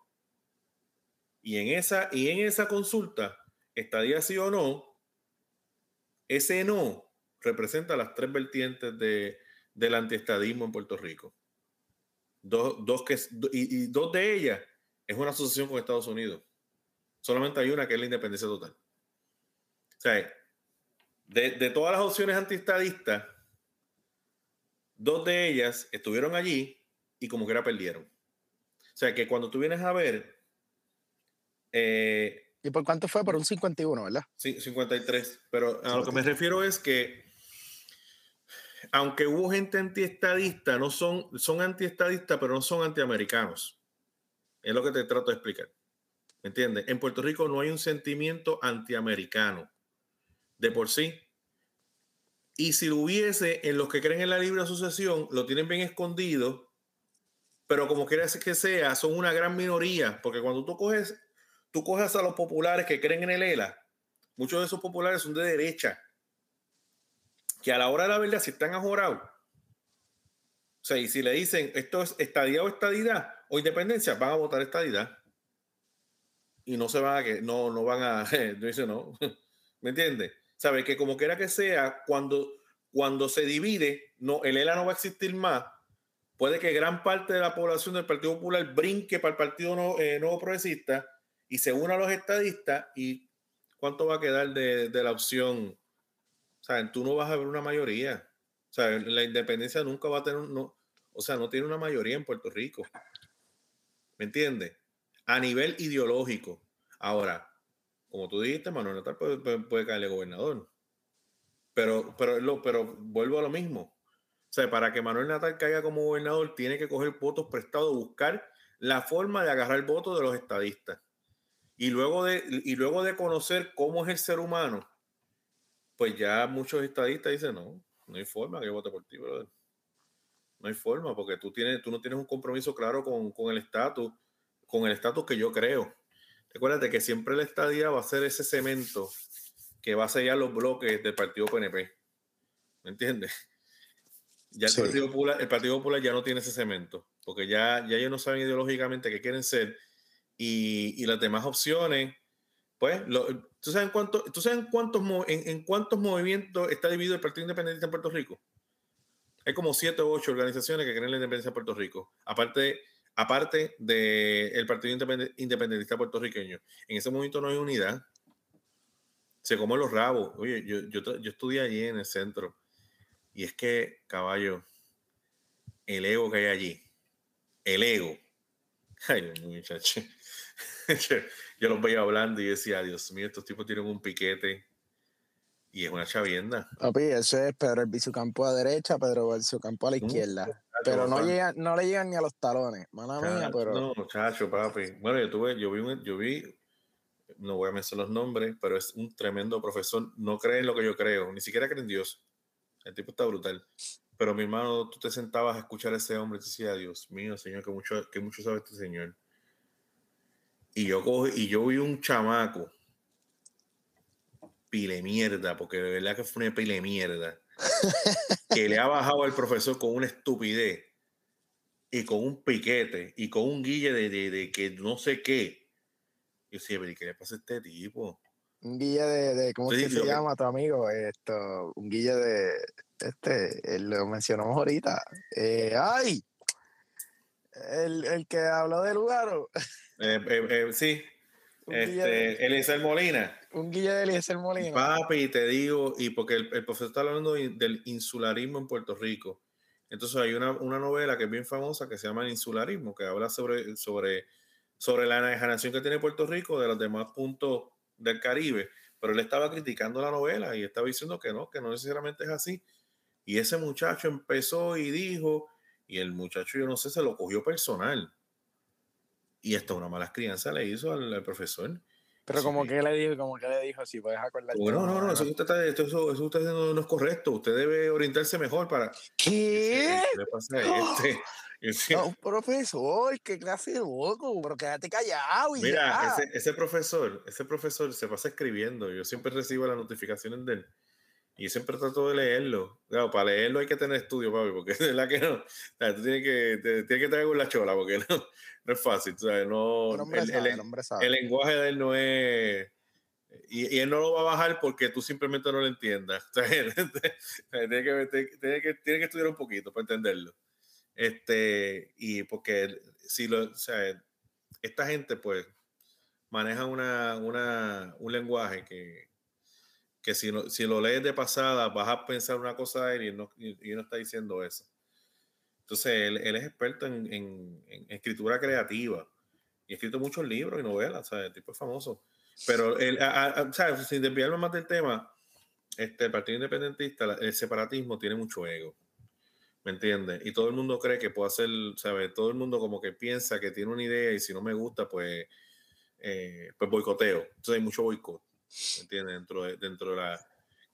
Y en esa, y en esa consulta, estadía sí o no, ese no representa las tres vertientes de, del antiestadismo en Puerto Rico. Dos, dos que, y, y dos de ellas es una asociación con Estados Unidos. Solamente hay una que es la independencia total. O sea, de, de todas las opciones antiestadistas, dos de ellas estuvieron allí y como que era perdieron. O sea, que cuando tú vienes a ver, eh, ¿Y por cuánto fue? Por un 51, ¿verdad? Sí, 53. Pero a lo que me refiero es que, aunque hubo gente antiestadista, no son, son antiestadistas, pero no son antiamericanos. Es lo que te trato de explicar. ¿Me entiendes? En Puerto Rico no hay un sentimiento antiamericano de por sí. Y si lo hubiese en los que creen en la libre asociación, lo tienen bien escondido, pero como quiera que sea, son una gran minoría, porque cuando tú coges tú coges a los populares que creen en el ELA, muchos de esos populares son de derecha, que a la hora de la verdad, si están ajorados, o sea, y si le dicen esto es estadía o estadidad o independencia, van a votar estadidad. Y no se van a que, no, no van a, dice no, ¿me entiendes? Sabe que como quiera que sea, cuando, cuando se divide, no, el ELA no va a existir más, puede que gran parte de la población del Partido Popular brinque para el Partido no, eh, Nuevo Progresista y se una a los estadistas y cuánto va a quedar de, de la opción. O sea, tú no vas a ver una mayoría. O sea, la independencia nunca va a tener, no, o sea, no tiene una mayoría en Puerto Rico. ¿Me entiendes? A nivel ideológico. Ahora, como tú dijiste, Manuel Natal puede, puede, puede caerle gobernador. Pero, pero, lo, pero vuelvo a lo mismo. O sea, para que Manuel Natal caiga como gobernador, tiene que coger votos prestados, buscar la forma de agarrar votos de los estadistas. Y luego de, y luego de conocer cómo es el ser humano, pues ya muchos estadistas dicen, no, no hay forma que yo vote por ti, brother. No hay forma, porque tú, tienes, tú no tienes un compromiso claro con, con el estatus, con el estatus que yo creo. Recuérdate que siempre la estadía va a ser ese cemento que va a sellar los bloques del Partido PNP. ¿Me entiendes? Ya el, Sí. Partido Popular, el Partido Popular ya no tiene ese cemento, porque ya, ya ellos no saben ideológicamente qué quieren ser y, y las demás opciones, pues, lo- ¿tú, sabes en cuánto, ¿tú sabes en cuántos, en, en cuántos movimientos está dividido el Partido Independiente en Puerto Rico? Hay como siete o ocho organizaciones que creen la independencia de Puerto Rico, aparte, aparte del Partido Independe- Independentista puertorriqueño. En ese momento no hay unidad. Se comen los rabos. Oye, yo, yo, yo estudié allí en el centro. Y es que, caballo, el ego que hay allí, el ego. Ay, muchacho. yo, yo los veía hablando y decía, Dios mío, estos tipos tienen un piquete y es una chavienda. Papi, eso es Pedro el Campo a derecha, Pedro el Campo a la Mm, izquierda. Pero no, Papá. llega, no le llegan ni a los talones. Mala mía, pero. No, muchacho, papi. Bueno, yo tuve, yo vi, un- yo vi, no voy a mencionar los nombres, pero es un tremendo profesor. No cree en lo que yo creo, ni siquiera cree en Dios. El tipo está brutal. Pero mi hermano, tú te sentabas a escuchar a ese hombre y te decías, Dios mío, Señor, que mucho, que mucho sabe este Señor. Y yo, coge- y yo vi un chamaco, pile mierda, porque de verdad que fue una pile mierda, que le ha bajado al profesor con una estupidez y con un piquete y con un guille de, de- de que no sé qué. Yo ¿y ¿qué le pasa a este tipo? Un guille de, de ¿cómo es Sí, que se que- llama tu amigo? Esto, un guille de, este, lo mencionamos ahorita. Eh, ¡Ay! El, el que habló de Lugaro. Eh, eh, eh, sí, Un este, Eliezer Molina. Un guille de Eliezer Molina. Papi, te digo, y porque el, profesor está hablando de- del insularismo en Puerto Rico. Entonces hay una, una novela que es bien famosa que se llama El insularismo, que habla sobre, sobre, sobre la enajenación que tiene Puerto Rico de los demás puntos del Caribe. Pero él estaba criticando la novela y estaba diciendo que no, que no necesariamente es así. Y ese muchacho empezó y dijo, y el muchacho, yo no sé, se lo cogió personal. Y hasta una mala crianza le hizo al profesor. Pero como Sí. que le dijo, como que le dijo, si puedes acordarte. Bueno, no, no, eso que usted está, esto- eso, eso usted no, no es correcto. Usted debe orientarse mejor para. ¿Qué? ¿Qué le pasa a este? Decía, No, un profesor, qué clase de loco, pero quédate callado y Mira, ya. ese, ese profesor, ese profesor se pasa escribiendo. Yo siempre recibo las notificaciones de él. Y siempre trato de leerlo. Claro, para leerlo hay que tener estudio, papi, porque es verdad que no. O sea, tú tienes que, te- tienes que traer la chola, porque no, no es fácil. o sea, no, el sabe, lenguaje de él no es. Y, y él no lo va a bajar porque tú simplemente no lo entiendas. O sea, él- tiene, que, tiene, que, tiene que estudiar un poquito para entenderlo. Este, y porque si lo, o sea, esta gente, pues, maneja una, una, un lenguaje que, que si, no, si lo lees de pasada vas a pensar una cosa de él y él no, y, él no está diciendo eso. Entonces, él, él es experto en, en- en escritura creativa y ha escrito muchos libros y novelas, sea, el tipo es famoso. Pero, el, a- a- sea, sin desviarme más del tema, este, el Partido Independentista, el separatismo tiene mucho ego. ¿Me entiendes? Y todo el mundo cree que puede hacer, ¿sabes? Todo el mundo como que piensa que tiene una idea y si no me gusta, pues, eh, pues boicoteo. Entonces hay mucho boicot, ¿me entiendes? Dentro de, dentro de la...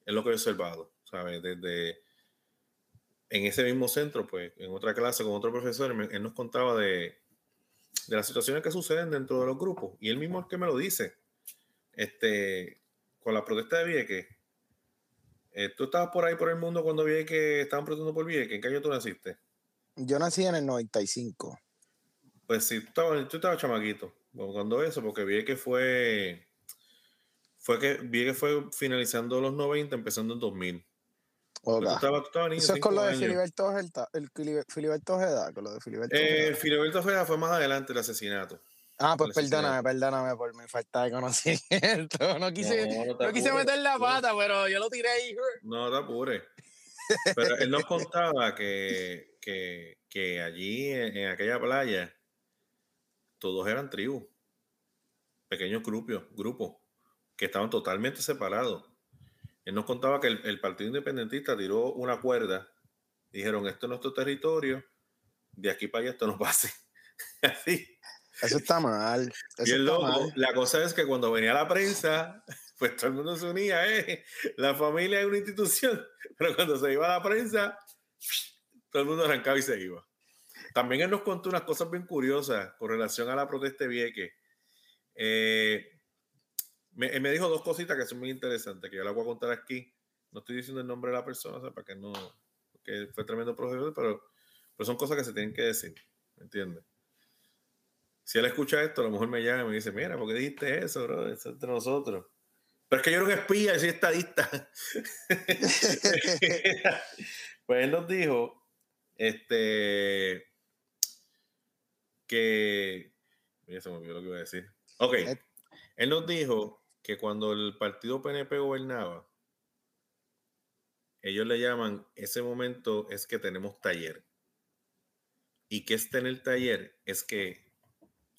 Es lo que he observado, ¿sabes? Desde... En ese mismo centro, pues, en otra clase con otro profesor, él nos contaba de, de las situaciones que suceden dentro de los grupos. Y él mismo es que me lo dice. Este, con la protesta de Vieques, eh, tú estabas por ahí por el mundo cuando Vieques estaban protestando por Vieques. ¿En qué año tú naciste? Yo nací en el 95. Pues sí, tú estabas, tú estabas chamaquito bueno, cuando eso, porque Vieques fue. Fue que Vieques fue finalizando los 90, empezando en 2000. Ok. Tú estabas, tú estabas niño, Eso es con cinco lo de años. Filiberto Ojeda, el Filiberto Ojeda, con lo de Filiberto Eh, Ojeda. Filiberto Ojeda fue más adelante el asesinato. Ah, pues perdóname, perdóname por mi falta de conocimiento. No quise, No, no no, te quise meter la pata, pero yo lo tiré ahí. No te apures. Pero él nos contaba que, que, que allí en, en aquella playa todos eran tribus, pequeños grupos, grupos que estaban totalmente separados. Él nos contaba que el, el Partido Independentista tiró una cuerda, dijeron, esto es nuestro territorio, de aquí para allá esto no pase. Así. Eso está mal. Eso Bien está loco. mal. La cosa es que cuando venía la prensa, pues todo el mundo se unía, ¿eh? La familia es una institución, pero cuando se iba a la prensa, todo el mundo arrancaba y se iba. También él nos contó unas cosas bien curiosas con relación a la protesta de Vieques. Eh, me, me dijo dos cositas que son muy interesantes, que yo las voy a contar aquí. No estoy diciendo el nombre de la persona, o sea, para que no, que fue tremendo profesor, pero, pero son cosas que se tienen que decir, ¿me entiendes? Si él escucha esto, a lo mejor me llama y me dice, mira, ¿por qué dijiste eso, bro? Eso es entre nosotros. Pero es que yo era un espía, yo soy estadista. pues él nos dijo, este, que, mira, se me olvidó lo que iba a decir. Ok, Eh. él nos dijo que cuando el partido PNP gobernaba, ellos le llaman, ese momento es que tenemos taller. Y que es tener taller es que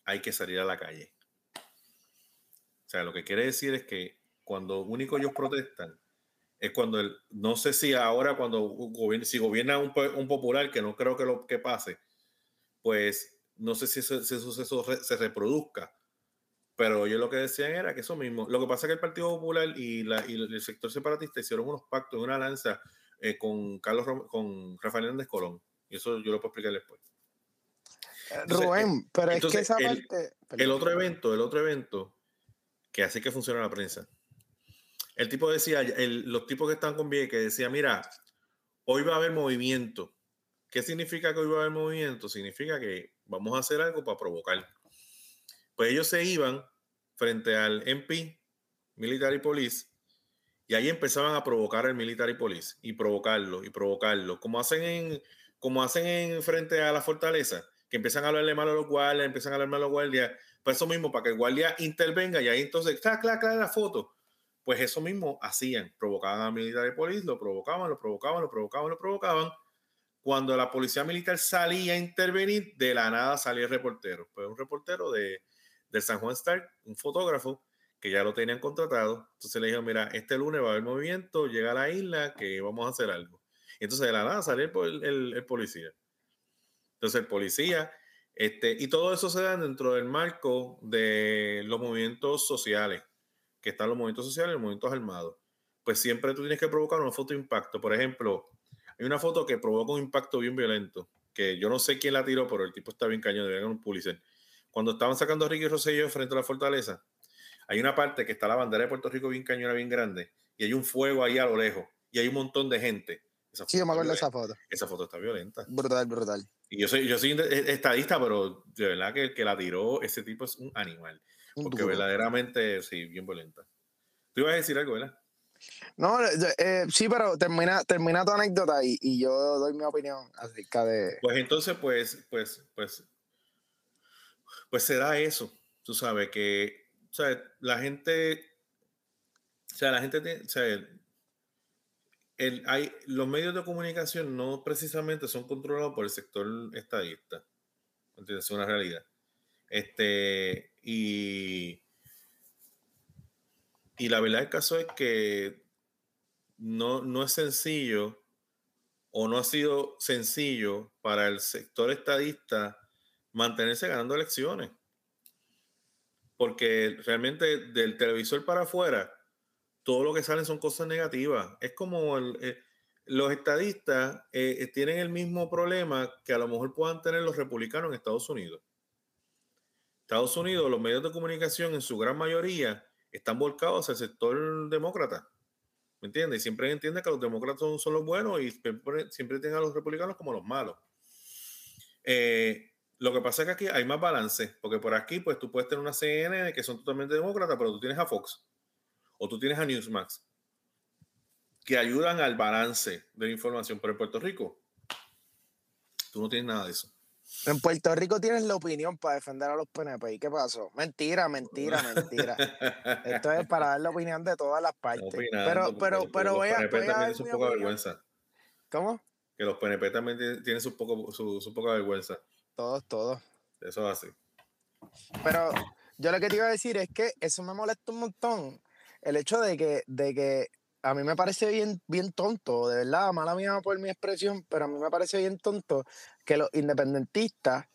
hay que salir a la calle. O sea, lo que quiere decir es que cuando único ellos protestan es cuando el, no sé si ahora cuando si gobierna un, un popular, que no creo que lo que pase, pues no sé si ese, ese suceso se reproduzca. Pero ellos lo que decían era que eso mismo. Lo que pasa es que el Partido Popular y, la, y el sector separatista hicieron unos pactos, una lanza eh, con Carlos Rom- con Rafael Hernández Colón. Y eso yo lo puedo explicar después. Entonces, Rubén, pero es que entonces, esa el- parte. El otro evento, el otro evento que hace que funcione la prensa. El tipo decía, el- los tipos que están con que decía, mira, hoy va a haber movimiento. ¿Qué significa que hoy va a haber movimiento? Significa que vamos a hacer algo para provocar. Pues ellos se iban frente al MP, Military Police, y ahí empezaban a provocar al Military Police y provocarlo y provocarlo, como hacen en, como hacen en frente a la fortaleza, que empiezan a hablarle mal a los guardias, empiezan a hablar mal a los guardias, pues eso mismo, para que el guardia intervenga y ahí entonces, clac, clac, clac, la foto. Pues eso mismo hacían, provocaban al Military Police, lo provocaban, lo provocaban, lo provocaban, lo provocaban. Cuando la policía militar salía a intervenir, de la nada salía el reportero. Pues un reportero de, del San Juan Star, un fotógrafo, que ya lo tenían contratado. Entonces le dijeron, mira, este lunes va a haber movimiento, llega a la isla, que vamos a hacer algo. Entonces de la nada sale el, pol- el- el policía. Entonces el policía, este, y todo eso se da dentro del marco de los movimientos sociales, que están los movimientos sociales y los movimientos armados. Pues siempre tú tienes que provocar una foto de impacto. Por ejemplo, hay una foto que provoca un impacto bien violento, que yo no sé quién la tiró, pero el tipo está bien cañón, debería un Pulitzer. Cuando estaban sacando a Ricky Rosselló frente a la fortaleza, hay una parte que está la bandera de Puerto Rico bien cañona, bien grande, y hay un fuego ahí a lo lejos, y hay un montón de gente. Esa Sí, yo me acuerdo de esa foto. Esa foto está violenta. Brutal, brutal. Y yo soy, yo soy estadista, pero de verdad que el que la tiró, ese tipo es un animal. Un Porque duro. verdaderamente, sí, bien violenta. Tú ibas a decir algo, ¿verdad? No, yo- eh, sí, pero termina, termina tu anécdota y, y yo doy mi opinión acerca de. Pues entonces, pues, pues, pues, pues se da eso. Tú sabes que, la gente, o sea, la gente o sea, el- hay, los medios de comunicación no precisamente son controlados por el sector estadista. Es una realidad. Este, y, y la verdad del caso es que no, no es sencillo o no ha sido sencillo para el sector estadista mantenerse ganando elecciones. Porque realmente del televisor para afuera, todo lo que salen son cosas negativas. Es como eh, los estadistas eh, eh, tienen el mismo problema que a lo mejor puedan tener los republicanos en Estados Unidos. Estados Unidos, los medios de comunicación en su gran mayoría están volcados el sector demócrata. ¿Me entiendes? Y siempre entiende que los demócratas son, son los buenos y siempre, siempre tienen a los republicanos como los malos. Eh, lo que pasa es que aquí hay más balance, porque por aquí, pues tú puedes tener una CNN que son totalmente demócratas, pero tú tienes a Fox o tú tienes a Newsmax. que ayudan al balance de la información. Pero en Puerto Rico, tú no tienes nada de eso. En Puerto Rico tienes la opinión para defender a los PNP. ¿Y qué pasó? Mentira, mentira, mentira. Esto es para dar la opinión de todas las partes. pero, pero, pero, voy a. Los PNP también tienen su poca vergüenza. ¿Cómo? Que los PNP también tienen su, poco, su, su poca vergüenza. Todos, todos. Eso es así. Pero yo lo que te iba a decir es que eso me molesta un montón. El hecho de que, de que a mí me parece bien, bien tonto, de verdad, mala mía por mi expresión, pero a mí me parece bien tonto que los independentistas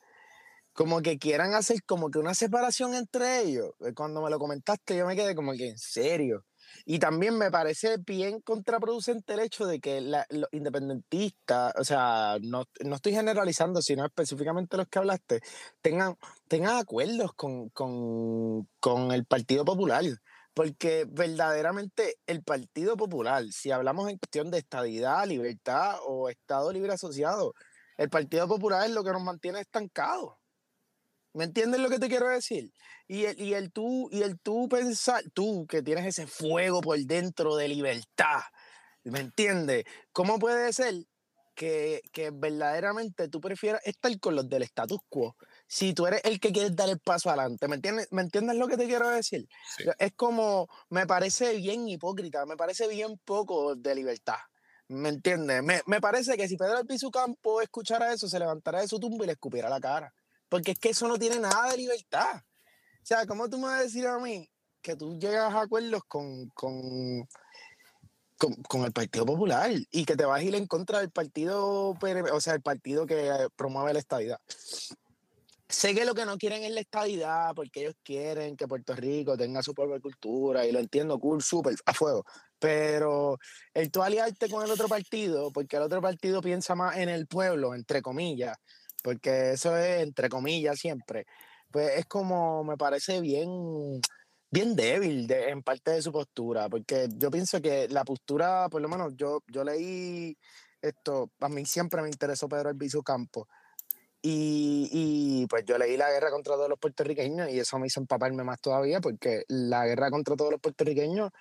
como que quieran hacer como que una separación entre ellos. Eh, cuando me lo comentaste yo me quedé como que en serio. Y también me parece bien contraproducente el hecho de que los independentistas, o sea, no, no, estoy generalizando, sino específicamente los que hablaste, tengan, tengan acuerdos con, con, con el Partido Popular. Porque verdaderamente el Partido Popular, si hablamos en cuestión de estadidad, libertad o Estado libre asociado, el Partido Popular es lo que nos mantiene estancados. ¿Me entiendes lo que te quiero decir? Y el, y el tú, y el tú pensar, tú que tienes ese fuego por dentro de libertad, ¿me entiendes? ¿Cómo puede ser que, que verdaderamente tú prefieras estar con los del status quo si tú eres el que quieres dar el paso adelante. ¿Me entiendes, ¿Me entiendes lo que te quiero decir? Es como, me parece bien hipócrita, me parece bien poco de libertad. ¿Me entiendes? Me, me, parece que si Pedro Albizu Campo escuchara eso, se levantara de su tumba y le escupiera la cara. Porque es que eso no tiene nada de libertad. O sea, ¿cómo tú me vas a decir a mí que tú llegas a acuerdos con, con, con, con el Partido Popular y que te vas a ir en contra del partido, o sea, el partido que promueve la estabilidad? sé que lo que no quieren es la estabilidad, porque ellos quieren que Puerto Rico tenga su propia cultura, y lo entiendo, cool, súper, a fuego. Pero el tú aliarte con el otro partido, porque el otro partido piensa más en el pueblo, entre comillas, porque eso es entre comillas siempre, pues es como, me parece bien, bien débil de, en parte de su postura, porque yo pienso que la postura, por lo menos yo, yo leí esto, a mí siempre me interesó Pedro Albizu Campos, y, y, pues yo leí la guerra contra todos los puertorriqueños y eso me hizo empaparme más todavía porque la guerra contra todos los puertorriqueños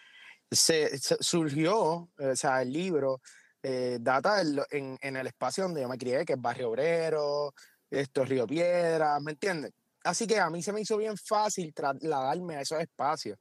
se, surgió, o sea, el libro eh, data en, en, el espacio donde yo me crié, que es Barrio Obrero, esto Río Piedra, ¿me entiendes? Así que a mí se me hizo bien fácil trasladarme a esos espacios.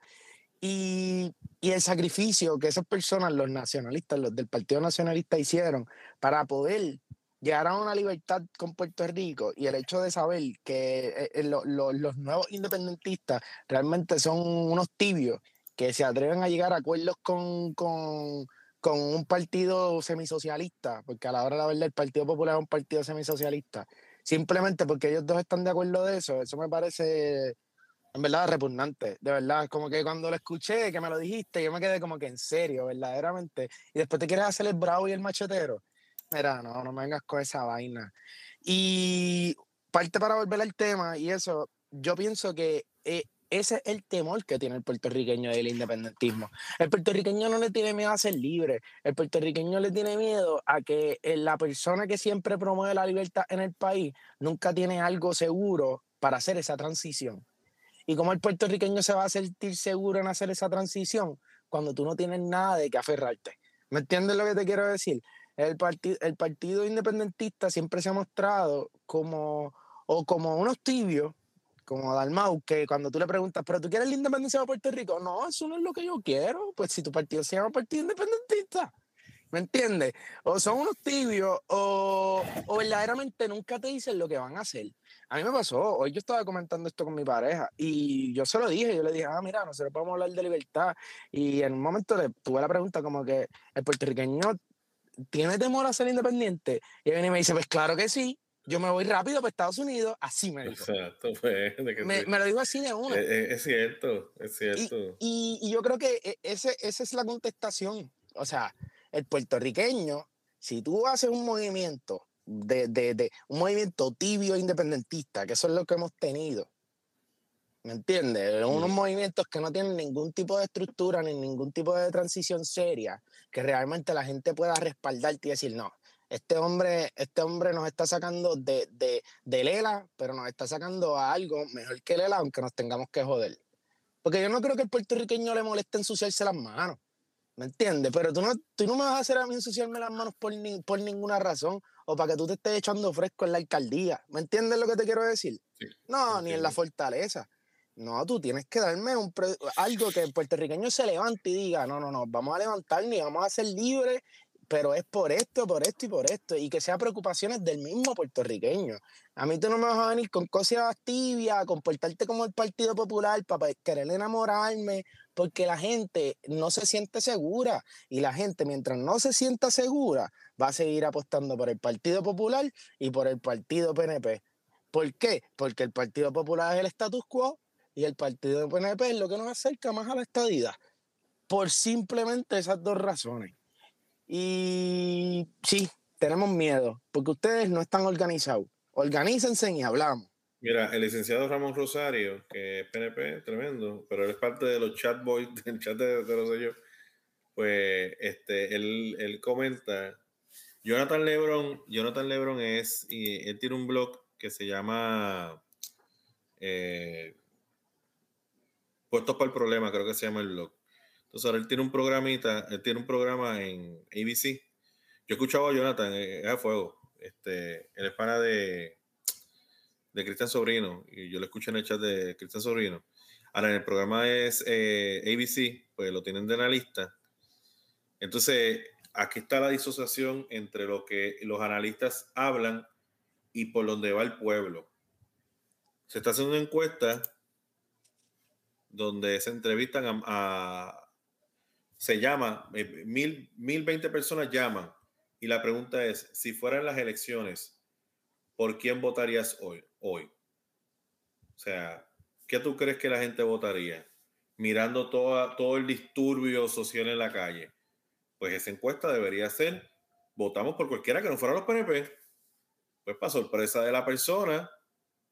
Y, y, el sacrificio que esas personas, los nacionalistas, los del Partido Nacionalista hicieron para poder llegar a una libertad con Puerto Rico y el hecho de saber que eh, eh, los nuevos independentistas realmente son unos tibios que se atreven a llegar a acuerdos con, con, con un partido semisocialista, porque a la hora de la verdad el Partido Popular es un partido semisocialista, simplemente porque ellos dos están de acuerdo de eso, eso me parece en verdad repugnante, de verdad, como que cuando lo escuché, que me lo dijiste, yo me quedé como que en serio, verdaderamente, y después te quieres hacer el bravo y el machetero, Mira, no, no me vengas con esa vaina. Y parte para volver al tema y eso, yo pienso que eh, ese es el temor que tiene el puertorriqueño del independentismo. El puertorriqueño no le tiene miedo a ser libre. El puertorriqueño le tiene miedo a que eh, la persona que siempre promueve la libertad en el país nunca tiene algo seguro para hacer esa transición. ¿Y cómo el puertorriqueño se va a sentir seguro en hacer esa transición cuando tú no tienes nada de que aferrarte? ¿Me entiendes lo que te quiero decir? el partido independentista siempre se ha mostrado como, o como unos tibios, como Dalmau, que cuando tú le preguntas, ¿pero tú quieres la independencia de Puerto Rico? No, eso no es lo que yo quiero. Pues si tu partido se llama Partido Independentista, ¿me entiendes? O son unos tibios, o, o verdaderamente nunca te dicen lo que van a hacer. A mí me pasó, hoy yo estaba comentando esto con mi pareja y yo se lo dije, yo le dije, ah, mira, nosotros podemos hablar de libertad. Y en un momento le tuve la pregunta como que el puertorriqueño ¿tiene temor a ser independiente? Y viene y me dice, pues claro que sí, yo me voy rápido para Estados Unidos, así me dijo. Exacto, pues, me, me, lo dijo así de uno. Es, e, es, cierto, es cierto. Y, y, yo creo que e, ese, esa es la contestación. O sea, el puertorriqueño, si tú haces un movimiento de, de, de un movimiento tibio independentista, que eso es lo que hemos tenido, ¿Me entiendes? Unos movimientos que no tienen ningún tipo de estructura ni ningún tipo de transición seria, que realmente la gente pueda respaldarte y decir, no, este hombre, este hombre nos está sacando de, de, de Lela, pero nos está sacando a algo mejor que Lela, aunque nos tengamos que joder. Porque yo no creo que el puertorriqueño le moleste ensuciarse las manos. ¿Me entiendes? Pero tú no, tú no me vas a hacer a mí ensuciarme las manos por, ni- por ninguna razón o para que tú te estés echando fresco en la alcaldía. ¿Me entiendes lo que te quiero decir? Sí, no, ni en la entiendo. fortaleza. No, tú tienes que darme un algo que el puertorriqueño se levante y diga, no, no, no, vamos a levantarnos y vamos a ser libres, pero es por esto, por esto y por esto. Y que sea preocupaciones del mismo puertorriqueño. A mí tú no me vas a venir con cosas tibias, a comportarte como el Partido Popular para querer enamorarme, porque la gente no se siente segura. Y la gente, mientras no se sienta segura, va a seguir apostando por el Partido Popular y por el Partido PNP. ¿Por qué? Porque el Partido Popular es el status quo y el Partido PNP es lo que nos acerca más a la estadidad. Por simplemente esas dos razones. Y sí, tenemos miedo, porque ustedes no están organizados. Organícense y hablamos. Mira, el licenciado Ramón Rosario, que es PNP, tremendo, pero él es parte de los chat boys del chat de, de los sellos, pues este, él, él comenta, Jonathan Lebron, Jonathan Lebron es, y él tiene un blog que se llama eh, Puestos para el Problema, creo que se llama el blog. Entonces ahora él tiene un programita, él tiene un programa en ABC. Yo he escuchado a Jonathan, eh, es fuego. Este, él es pana de, de Cristian Sobrino, y yo lo escucho en el chat de Cristian Sobrino. Ahora, en el programa es eh, ABC, pues lo tienen de analista. Entonces, aquí está la disociación entre lo que los analistas hablan y por donde va el pueblo. Se está haciendo una encuesta donde se entrevistan a- se llama, eh, mil, mil veinte personas llaman y la pregunta es, si fueran las elecciones, ¿por quién votarías hoy? hoy? O sea, ¿qué tú crees que la gente votaría? Mirando toda, todo el disturbio social en la calle. Pues esa encuesta debería ser, votamos por cualquiera que no fuera los PNP. Pues para sorpresa de la persona,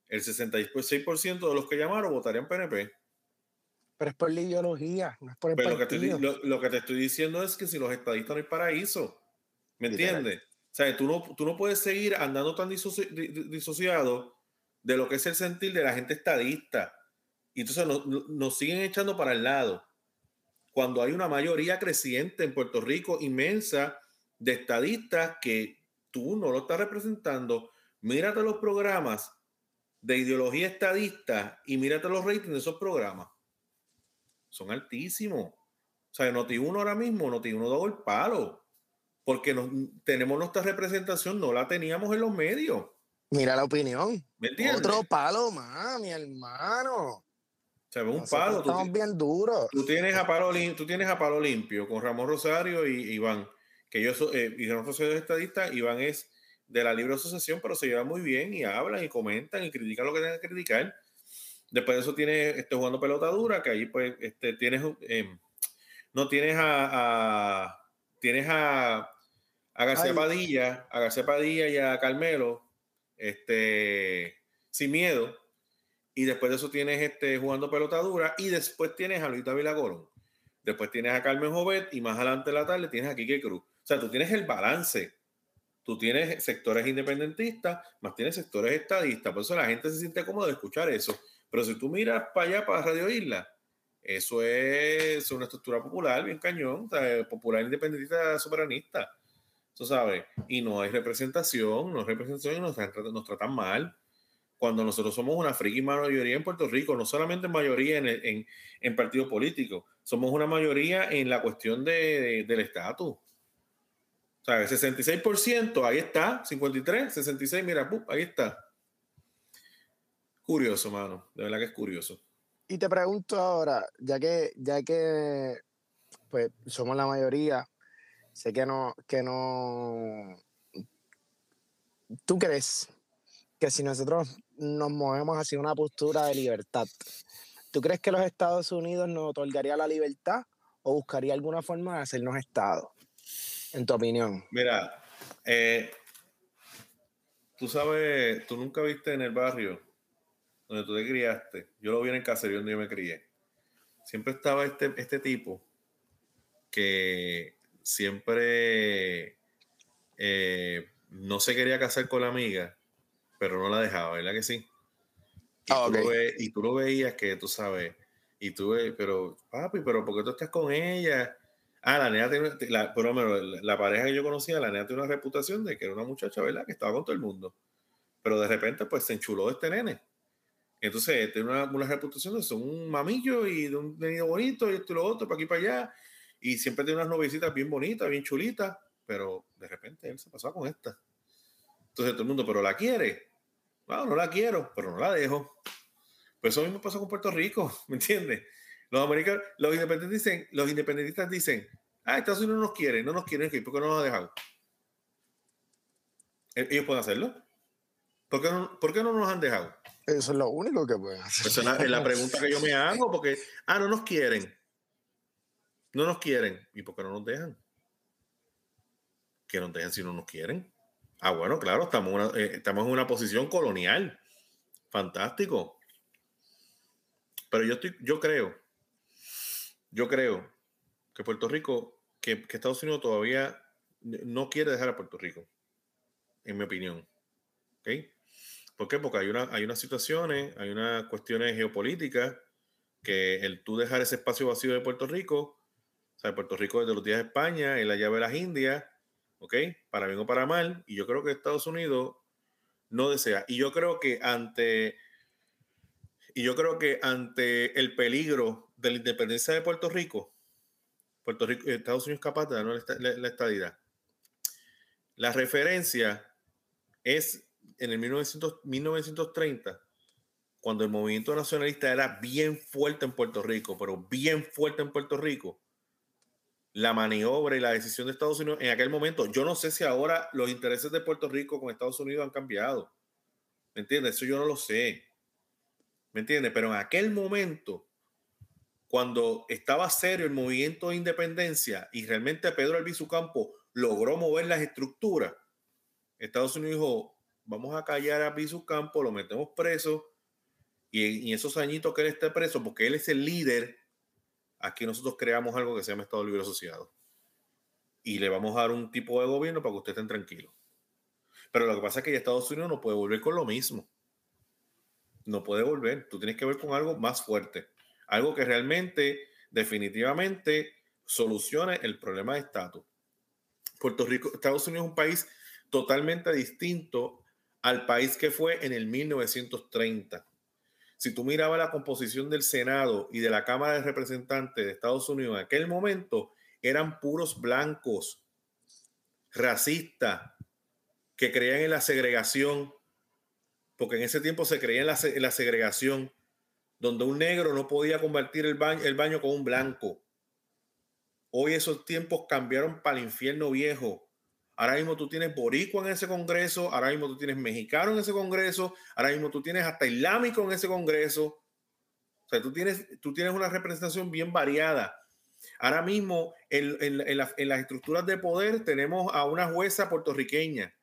el 66% de los que llamaron votarían PNP. Pero es por la ideología, no es por el Pero lo que, te, partido. lo, lo que te estoy diciendo es que si los estadistas no hay paraíso, ¿me entiendes? O sea, tú no, tú no puedes seguir andando tan disoci- di- di- disociado de lo que es el sentir de la gente estadista. Y entonces nos- nos siguen echando para el lado. Cuando hay una mayoría creciente en Puerto Rico inmensa de estadistas que tú no lo estás representando, mírate los programas de ideología estadista y mírate los ratings de esos programas son altísimos. O sea, Noti1 ahora mismo, Noti1 da el palo. Porque nos, tenemos nuestra representación, no la teníamos en los medios. Mira la opinión. ¿Me entiendes? Otro palo más, mi hermano. O sea, un Nosotros palo. Estamos bien duros. tú tienes a palo lim- tú tienes a palo limpio con Ramón Rosario y Iván. Que yo soy, eh, y Ramón Rosario es estadista, Iván es de la libre asociación, pero se llevan muy bien y hablan y comentan y critican lo que tengan que criticar. Después de eso tienes este, jugando pelota dura, que ahí pues este, tienes eh, no tienes a, a- tienes a, a García Ay. Padilla, a García Padilla y a Carmelo, este sin miedo. Y después de eso tienes este jugando pelota dura y después tienes a Luis David. Después tienes a Carmen Jovet y más adelante en la tarde tienes a Quique Cruz. O sea, tú tienes el balance. Tú tienes sectores independentistas, más tienes sectores estadistas. Por eso la gente se siente cómoda de escuchar eso. Pero si tú miras para allá, para Radio Isla, eso es una estructura popular, bien cañón, popular independentista soberanista. Tú sabes, y no hay representación, no hay representación y nos, tratan- mal. Cuando nosotros somos una friki mayoría en Puerto Rico, no solamente mayoría en, el- en, partidos políticos, somos una mayoría en la cuestión de, de- del estatus. O sea, el 66%, ahí está, 53, 66, mira, ¡pum! ahí está. Curioso, mano, de verdad que es curioso. Y te pregunto ahora, ya que, ya que pues somos la mayoría, sé que no, que no. ¿Tú crees que si nosotros nos movemos hacia una postura de libertad, ¿tú crees que los Estados Unidos nos otorgaría la libertad o buscaría alguna forma de hacernos Estado? En tu opinión. Mira, eh, tú sabes, tú nunca viste en el barrio donde tú te criaste. Yo lo vi en el caserío donde yo me crié. Siempre estaba este, este tipo que siempre eh, no se quería casar con la amiga, pero no la dejaba, ¿verdad que sí? Y, Ah, tú, lo ok. ve- y tú lo veías que tú sabes, y tú ves, pero papi, pero ¿por qué tú estás con ella? Ah, la nena tiene, la, por lo menos la, la pareja que yo conocía, la nena tiene una reputación de que era una muchacha, ¿verdad? Que estaba con todo el mundo. Pero de repente, pues se enchuló de este nene. Entonces, tiene una, una reputación de ser un mamillo y de un niño bonito y esto y lo otro, para aquí y para allá. Y siempre tiene unas novicitas bien bonitas, bien chulitas, pero de repente él se pasó con esta. Entonces todo el mundo, pero la quiere. No, no la quiero, pero no la dejo. Pues eso mismo pasó con Puerto Rico, ¿me entiendes? Los americanos, los independentistas dicen, los independentistas dicen, ah, Estados Unidos no nos quiere, no nos quieren, ¿por qué no nos ha dejado? ¿E-, ¿Ellos pueden hacerlo? ¿Por qué ¿por qué no nos han dejado? Eso es lo único que pueden hacer. Esa es la, pregunta que yo me hago, porque, ah, no nos quieren. No nos quieren. ¿Y por qué no nos dejan? Que nos dejan si no nos quieren. Ah, bueno, claro, estamos, eh, estamos en una posición colonial. Fantástico. Pero yo, estoy, yo creo, yo creo que Puerto Rico, que, que Estados Unidos todavía no quiere dejar a Puerto Rico, en mi opinión. ¿Ok? ¿Por qué? Porque hay, una, hay unas situaciones, hay unas cuestiones geopolíticas que el tú dejar ese espacio vacío de Puerto Rico, o sea, Puerto Rico desde los días de España, en la llave de las Indias, ¿ok? Para bien o para mal, y yo creo que Estados Unidos no desea. Y yo creo que ante, y yo creo que ante el peligro de la independencia de Puerto Rico, Puerto Rico, Estados Unidos es capaz de darnos la, la- la estadidad. La referencia es en el 1900 1930, cuando el movimiento nacionalista era bien fuerte en Puerto Rico, pero bien fuerte en Puerto Rico, la maniobra y la decisión de Estados Unidos en aquel momento, yo no sé si ahora los intereses de Puerto Rico con Estados Unidos han cambiado. ¿Me entiendes? Eso yo no lo sé. ¿Me entiendes? Pero en aquel momento, cuando estaba serio el movimiento de independencia y realmente Pedro Albizu Campo logró mover las estructuras, Estados Unidos dijo, vamos a callar a Albizu Campo, lo metemos preso y en esos añitos que él esté preso, porque él es el líder, aquí nosotros creamos algo que se llama Estado Libre Asociado. Y le vamos a dar un tipo de gobierno para que ustedes estén tranquilos. Pero lo que pasa es que ya Estados Unidos no puede volver con lo mismo. No puede volver. Tú tienes que ver con algo más fuerte. Algo que realmente, definitivamente, solucione el problema de estatus. Puerto Rico, Estados Unidos es un país totalmente distinto al país que fue en el 1930. Si tú mirabas la composición del Senado y de la Cámara de Representantes de Estados Unidos en aquel momento, eran puros blancos, racistas, que creían en la segregación, porque en ese tiempo se creía en la, segregación, donde un negro no podía baño, el baño con un blanco. Hoy esos tiempos cambiaron para el infierno viejo. Ahora mismo tú tienes boricua en ese congreso, ahora mismo tú tienes mexicano en ese congreso, ahora mismo tú tienes hasta islámico en ese congreso. O sea, tú tienes, tú tienes una representación bien variada. Ahora mismo en, en- en la- en las estructuras de poder tenemos a una jueza puertorriqueña.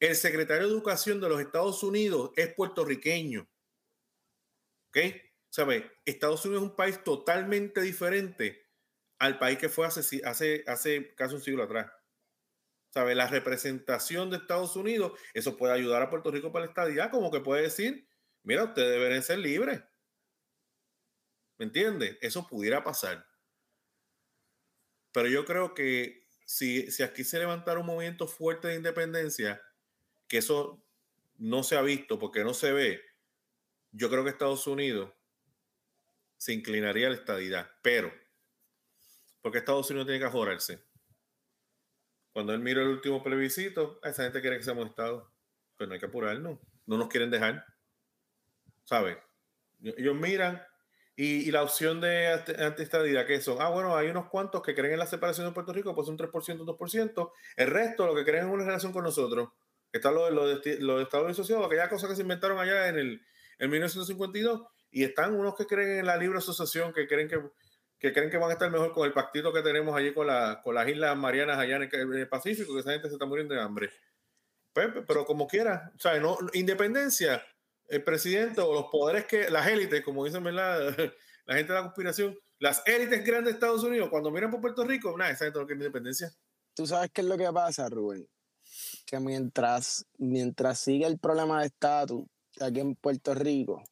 El secretario de Educación de los Estados Unidos es puertorriqueño. ¿Ok? ¿Sabe? Estados Unidos es un país totalmente diferente al país que fue hace, hace, hace casi un siglo atrás. ¿Sabe? La representación de Estados Unidos, eso puede ayudar a Puerto Rico para la estadía, como que puede decir, mira, ustedes deben ser libres. ¿Me entiendes? Eso pudiera pasar. Pero yo creo que si, si aquí se levantara un movimiento fuerte de independencia, que eso no se ha visto porque no se ve, yo creo que Estados Unidos se inclinaría a la estadidad. Pero, porque Estados Unidos tiene que ajorarse. Cuando él mira el último plebiscito, "Ah, esa gente quiere que seamos Estado. Pero no hay que apurarnos. No nos quieren dejar. ¿Sabes? Ellos miran y, y la opción de antiestadidad, ¿qué son? Ah, bueno, hay unos cuantos que creen en la separación de Puerto Rico, pues un 3%, un 2%. El resto, lo que creen en una relación con nosotros. Está lo lo de, lo de Estados Unidos Asociados, aquellas cosas que se inventaron allá en el en 1952. Y están unos que creen en la libre asociación, que creen que, que creen que van a estar mejor con el pactito que tenemos allí con, la, con las Islas Marianas allá en el, Pacífico, que esa gente se está muriendo de hambre. Pues, pero como quiera, o sea, independencia, el presidente o los poderes que, las élites, como dicen, ¿verdad? La gente de la conspiración, las élites grandes de Estados Unidos, cuando miran por Puerto Rico, nada, esa gente no quiere independencia. ¿Tú sabes qué es lo que pasa, Rubén? Que mientras, mientras sigue el problema de estatus aquí en Puerto Rico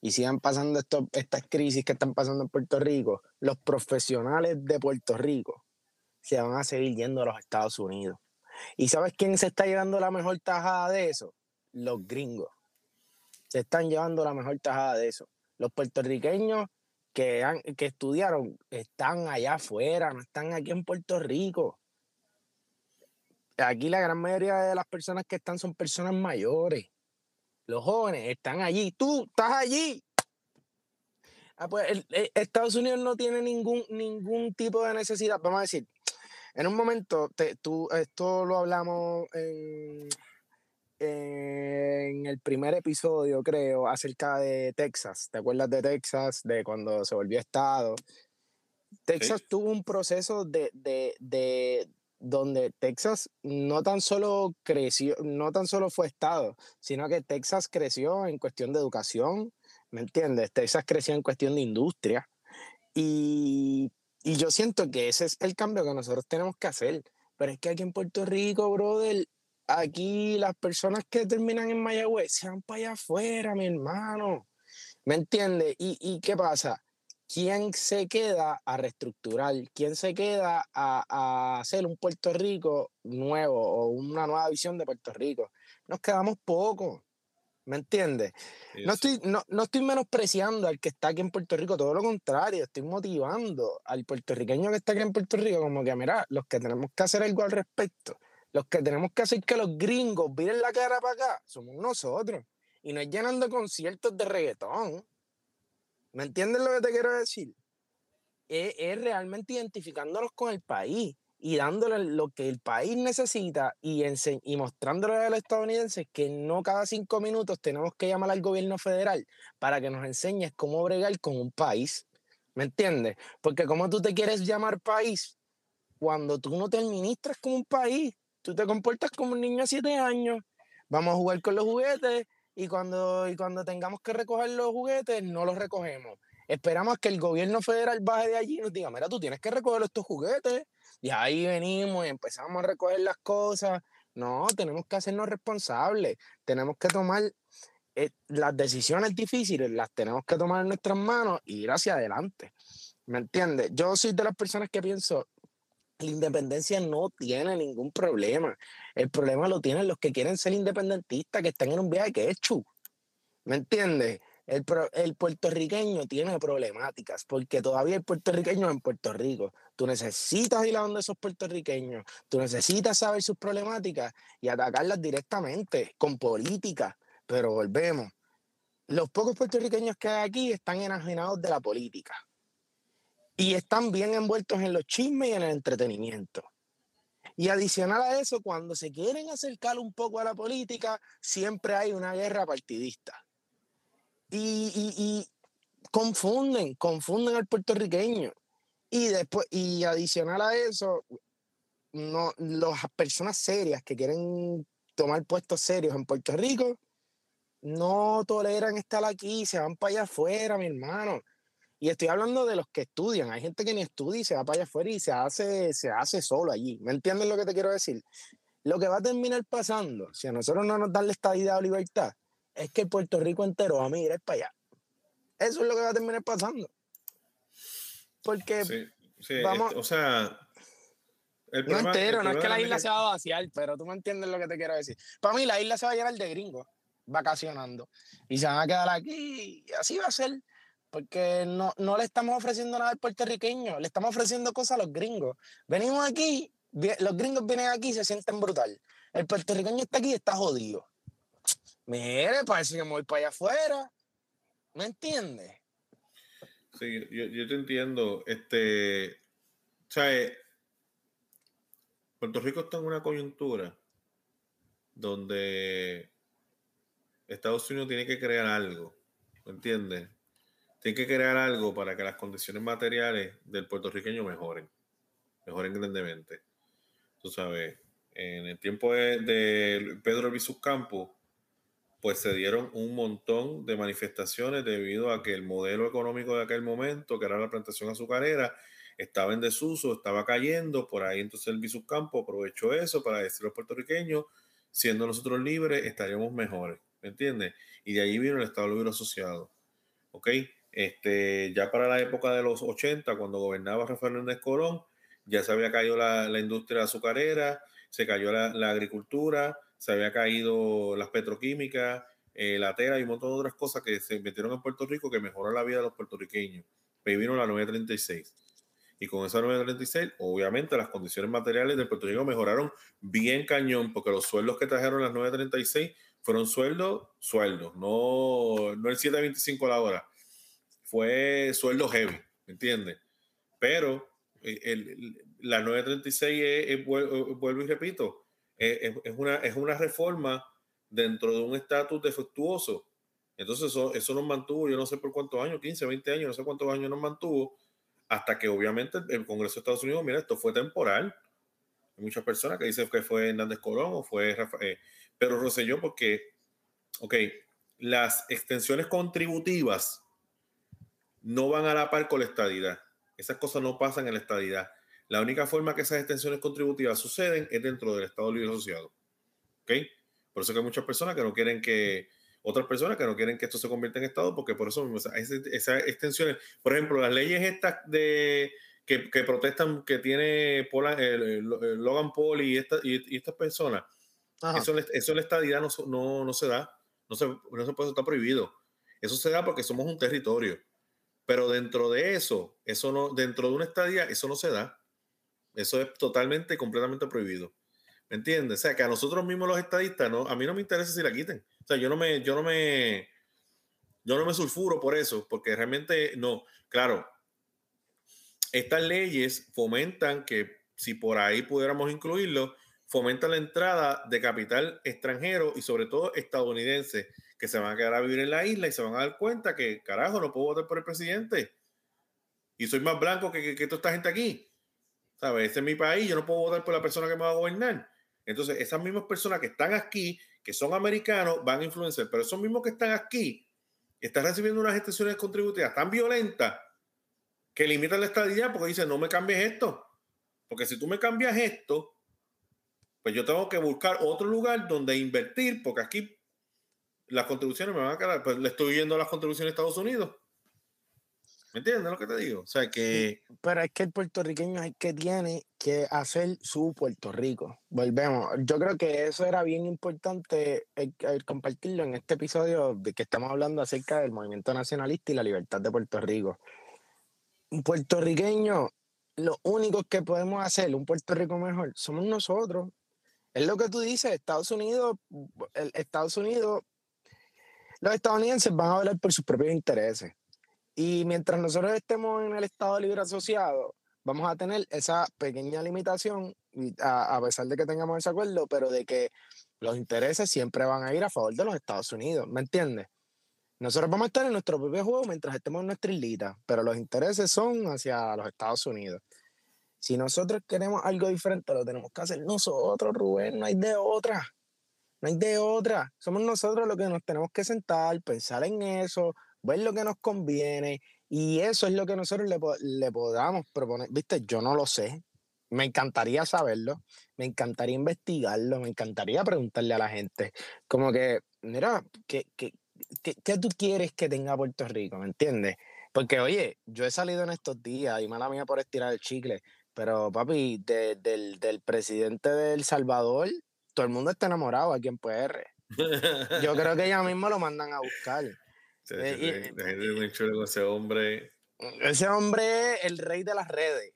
y sigan pasando esto- estas crisis que están pasando en Puerto Rico, los profesionales de Puerto Rico se van a seguir yendo a los Estados Unidos. ¿Y sabes quién se está llevando la mejor tajada de eso? Los gringos. Se están llevando la mejor tajada de eso. Los puertorriqueños que, que estudiaron están allá afuera, no están aquí en Puerto Rico. Aquí la gran mayoría de las personas que están son personas mayores. Los jóvenes están allí. Tú estás allí. Ah, pues, el- el- Estados Unidos no tiene ningún, ningún tipo de necesidad. Vamos a decir, en un momento, te- tú, esto lo hablamos en, en el primer episodio, creo, acerca de Texas. ¿Te acuerdas de Texas? De cuando se volvió estado. Texas tuvo un proceso de, de, de donde Texas no tan solo creció, no tan solo fue estado, sino que Texas creció en cuestión de educación, ¿me entiendes? Texas creció en cuestión de industria. Y, y yo siento que ese es el cambio que nosotros tenemos que hacer. Pero es que aquí en Puerto Rico, brother, aquí las personas que terminan en Mayagüez se van para allá afuera, mi hermano. ¿Me entiendes? ¿Y, ¿Y qué pasa? ¿Quién se queda a reestructurar? ¿Quién se queda a, a hacer un Puerto Rico nuevo o una nueva visión de Puerto Rico? Nos quedamos pocos. ¿Me entiendes? No estoy, no, no estoy menospreciando al que está aquí en Puerto Rico, todo lo contrario, estoy motivando al puertorriqueño que está aquí en Puerto Rico, como que, mira, los que tenemos que hacer algo al respecto, los que tenemos que hacer que los gringos viren la cara para acá, somos nosotros. Y no es llenando conciertos de reggaetón. ¿Me entiendes lo que te quiero decir? Es, es realmente identificándonos con el país y dándole lo que el país necesita y, y mostrándole a los estadounidenses que no cada cinco minutos tenemos que llamar al gobierno federal para que nos enseñes cómo bregar con un país. ¿Me entiendes? Porque como tú te quieres llamar país cuando tú no te administras como un país, tú te comportas como un niño de siete años, vamos a jugar con los juguetes y cuando, y cuando tengamos que recoger los juguetes, no los recogemos. Esperamos que el gobierno federal baje de allí y nos diga, mira, tú tienes que recoger estos juguetes. Y ahí venimos y empezamos a recoger las cosas. No, tenemos que hacernos responsables. Tenemos que tomar eh, las decisiones difíciles, las tenemos que tomar en nuestras manos y ir hacia adelante. ¿Me entiendes? Yo soy de las personas que pienso, la independencia no tiene ningún problema. El problema lo tienen los que quieren ser independentistas, que están en un viaje que es chu. ¿Me entiendes? El, el puertorriqueño tiene problemáticas porque todavía hay puertorriqueños en Puerto Rico. Tú necesitas ir a donde esos puertorriqueños, tú necesitas saber sus problemáticas y atacarlas directamente con política. Pero volvemos. Los pocos puertorriqueños que hay aquí están enajenados de la política y están bien envueltos en los chismes y en el entretenimiento. Y adicional a eso, cuando se quieren acercar un poco a la política, siempre hay una guerra partidista. Y, confunden, confunden al puertorriqueño. Y después, y adicional a eso, no, las personas serias que quieren tomar puestos serios en Puerto Rico no toleran estar aquí, se van para allá afuera, mi hermano. Y estoy hablando de los que estudian. Hay gente que ni estudia y se va para allá afuera y se hace, se hace solo allí. ¿Me entiendes lo que te quiero decir? Lo que va a terminar pasando, si a nosotros no nos dan la estabilidad o libertad, es que Puerto Rico entero va a migrar para allá. Eso es lo que va a terminar pasando. Porque Sí, sí, vamos- este, o sea, el no problema- el entero, no es que la isla se va a vaciar, pero tú me entiendes lo que te quiero decir. Para mí la isla se va a llenar de gringos vacacionando y se van a quedar aquí y así va a ser. Porque no, no le estamos ofreciendo nada al puertorriqueño, le estamos ofreciendo cosas a los gringos. Venimos aquí, los gringos vienen aquí y se sienten brutal. El puertorriqueño está aquí y está jodido. Mire, parece que me voy para allá afuera. ¿Me entiendes? Sí, yo, yo te entiendo. Este, sea, eh, Puerto Rico está en una coyuntura donde Estados Unidos tiene que crear algo, ¿me entiendes? Tiene que crear algo para que las condiciones materiales del puertorriqueño mejoren, mejoren grandemente. Tú sabes, en el tiempo de, Pedro Albizu Campos, pues se dieron un montón de manifestaciones debido a que el modelo económico de aquel momento, que era la plantación azucarera, estaba en desuso, estaba cayendo, por ahí entonces el Campo aprovechó eso para decir a los puertorriqueños, siendo nosotros libres, estaríamos mejores, ¿me entiendes? Y de ahí vino el Estado Libre Asociado. ¿ok? Este, ya para la época de los 80, cuando gobernaba Rafael Hernández Colón, ya se había caído la, la industria azucarera, se cayó la, la, agricultura, se había caído las petroquímicas, eh, la tela y un montón de otras cosas que se metieron en Puerto Rico que mejoraron la vida de los puertorriqueños. Pero vino la 936. Y con esa 936, obviamente las condiciones materiales de Puerto Rico mejoraron bien cañón, porque los sueldos que trajeron las 936 fueron sueldos, sueldos, no, no el 725 la hora, fue sueldo heavy, ¿me entiendes? Pero el, el, la 936, es, es, vuelvo y repito, es, es, una, es una reforma dentro de un estatus defectuoso. Entonces eso, eso nos mantuvo, yo no sé por cuántos años, 15, 20 años, no sé cuántos años nos mantuvo, hasta que obviamente el Congreso de Estados Unidos, mira, esto fue temporal. Hay muchas personas que dicen que fue Hernández Colón o fue Rafael, eh, pero Roselló porque, ok, las extensiones contributivas no van a la par con la estadidad. Esas cosas no pasan en la estadidad. La única forma que esas extensiones contributivas suceden es dentro del Estado Libre Asociado. ¿Ok? Por eso que hay muchas personas que no quieren que, otras personas que no quieren que esto se convierta en Estado, porque por eso mismo, esas, extensiones, por ejemplo, las leyes estas de, que, que protestan, que tiene Pola, el, el, el Logan Paul y, esta, y, y estas personas, eso, eso en la estadidad no, no, no se da, no se, no se puede, está prohibido. Eso se da porque somos un territorio. Pero dentro de eso, eso no, dentro de una estadía, eso no se da. Eso es totalmente, completamente prohibido. ¿Me entiendes? O sea, que a nosotros mismos los estadistas, no, a mí no me interesa si la quiten. O sea, yo no me, yo no me, yo no me sulfuro por eso, porque realmente no. Claro, estas leyes fomentan que si por ahí pudiéramos incluirlo, fomentan la entrada de capital extranjero y sobre todo estadounidense que se van a quedar a vivir en la isla y se van a dar cuenta que, carajo, no puedo votar por el presidente. Y soy más blanco que, que, que toda esta gente aquí. ¿Sabes? Este es mi país, yo no puedo votar por la persona que me va a gobernar. Entonces, esas mismas personas que están aquí, que son americanos, van a influenciar. Pero esos mismos que están aquí, están recibiendo unas extensiones contributivas tan violentas que limitan la estadía porque dicen, no me cambies esto. Porque si tú me cambias esto, pues yo tengo que buscar otro lugar donde invertir, porque aquí las contribuciones me van a quedar, pues le estoy yendo a las contribuciones de Estados Unidos. ¿Me entiendes lo que te digo? O sea que... Pero es que el puertorriqueño es el que tiene que hacer su Puerto Rico. Volvemos. Yo creo que eso era bien importante el, el compartirlo en este episodio de que estamos hablando acerca del movimiento nacionalista y la libertad de Puerto Rico. Un puertorriqueño, lo único que podemos hacer, un Puerto Rico mejor, somos nosotros. Es lo que tú dices, Estados Unidos, el Estados Unidos los estadounidenses van a velar por sus propios intereses. Y mientras nosotros estemos en el Estado Libre Asociado, vamos a tener esa pequeña limitación, a, a, pesar de que tengamos ese acuerdo, pero de que los intereses siempre van a ir a favor de los Estados Unidos, ¿me entiendes? Nosotros vamos a estar en nuestro propio juego mientras estemos en nuestra islita, pero los intereses son hacia los Estados Unidos. Si nosotros queremos algo diferente, lo tenemos que hacer nosotros, Rubén, no hay de otra. No hay de otra. Somos nosotros los que nos tenemos que sentar, pensar en eso, ver lo que nos conviene. Y eso es lo que nosotros le, le podamos proponer. Viste, yo no lo sé. Me encantaría saberlo. Me encantaría investigarlo. Me encantaría preguntarle a la gente. Como que, mira, ¿qué, qué, qué, qué tú quieres que tenga Puerto Rico? ¿Me entiendes? Porque, oye, yo he salido en estos días, y mala mía por estirar el chicle, pero papi, de, del, del presidente de El Salvador, todo el mundo está enamorado aquí en PR. Yo creo que ya mismo lo mandan a buscar. Sí, eh, la gente es muy chulo con ese hombre. Ese hombre es el rey de las redes.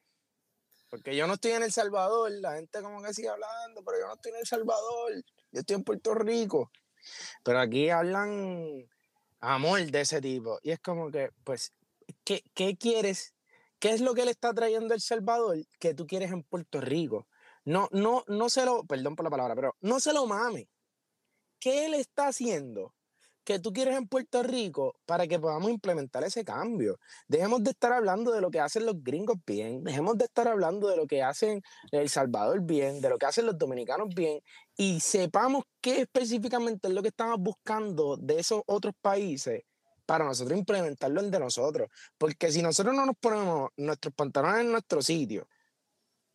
Porque yo no estoy en El Salvador, la gente como que sigue hablando, pero yo no estoy en El Salvador, yo estoy en Puerto Rico. Pero aquí hablan amor de ese tipo. Y es como que, pues, ¿qué, qué quieres? ¿Qué es lo que le está trayendo El Salvador que tú quieres en Puerto Rico? No, no, no se lo, perdón por la palabra, pero no se lo mame. ¿Qué él está haciendo que tú quieres en Puerto Rico para que podamos implementar ese cambio? Dejemos de estar hablando de lo que hacen los gringos bien, dejemos de estar hablando de lo que hacen El Salvador bien, de lo que hacen los dominicanos bien, y sepamos qué específicamente es lo que estamos buscando de esos otros países para nosotros implementarlo en de nosotros. Porque si nosotros no nos ponemos nuestros pantalones en nuestro sitio,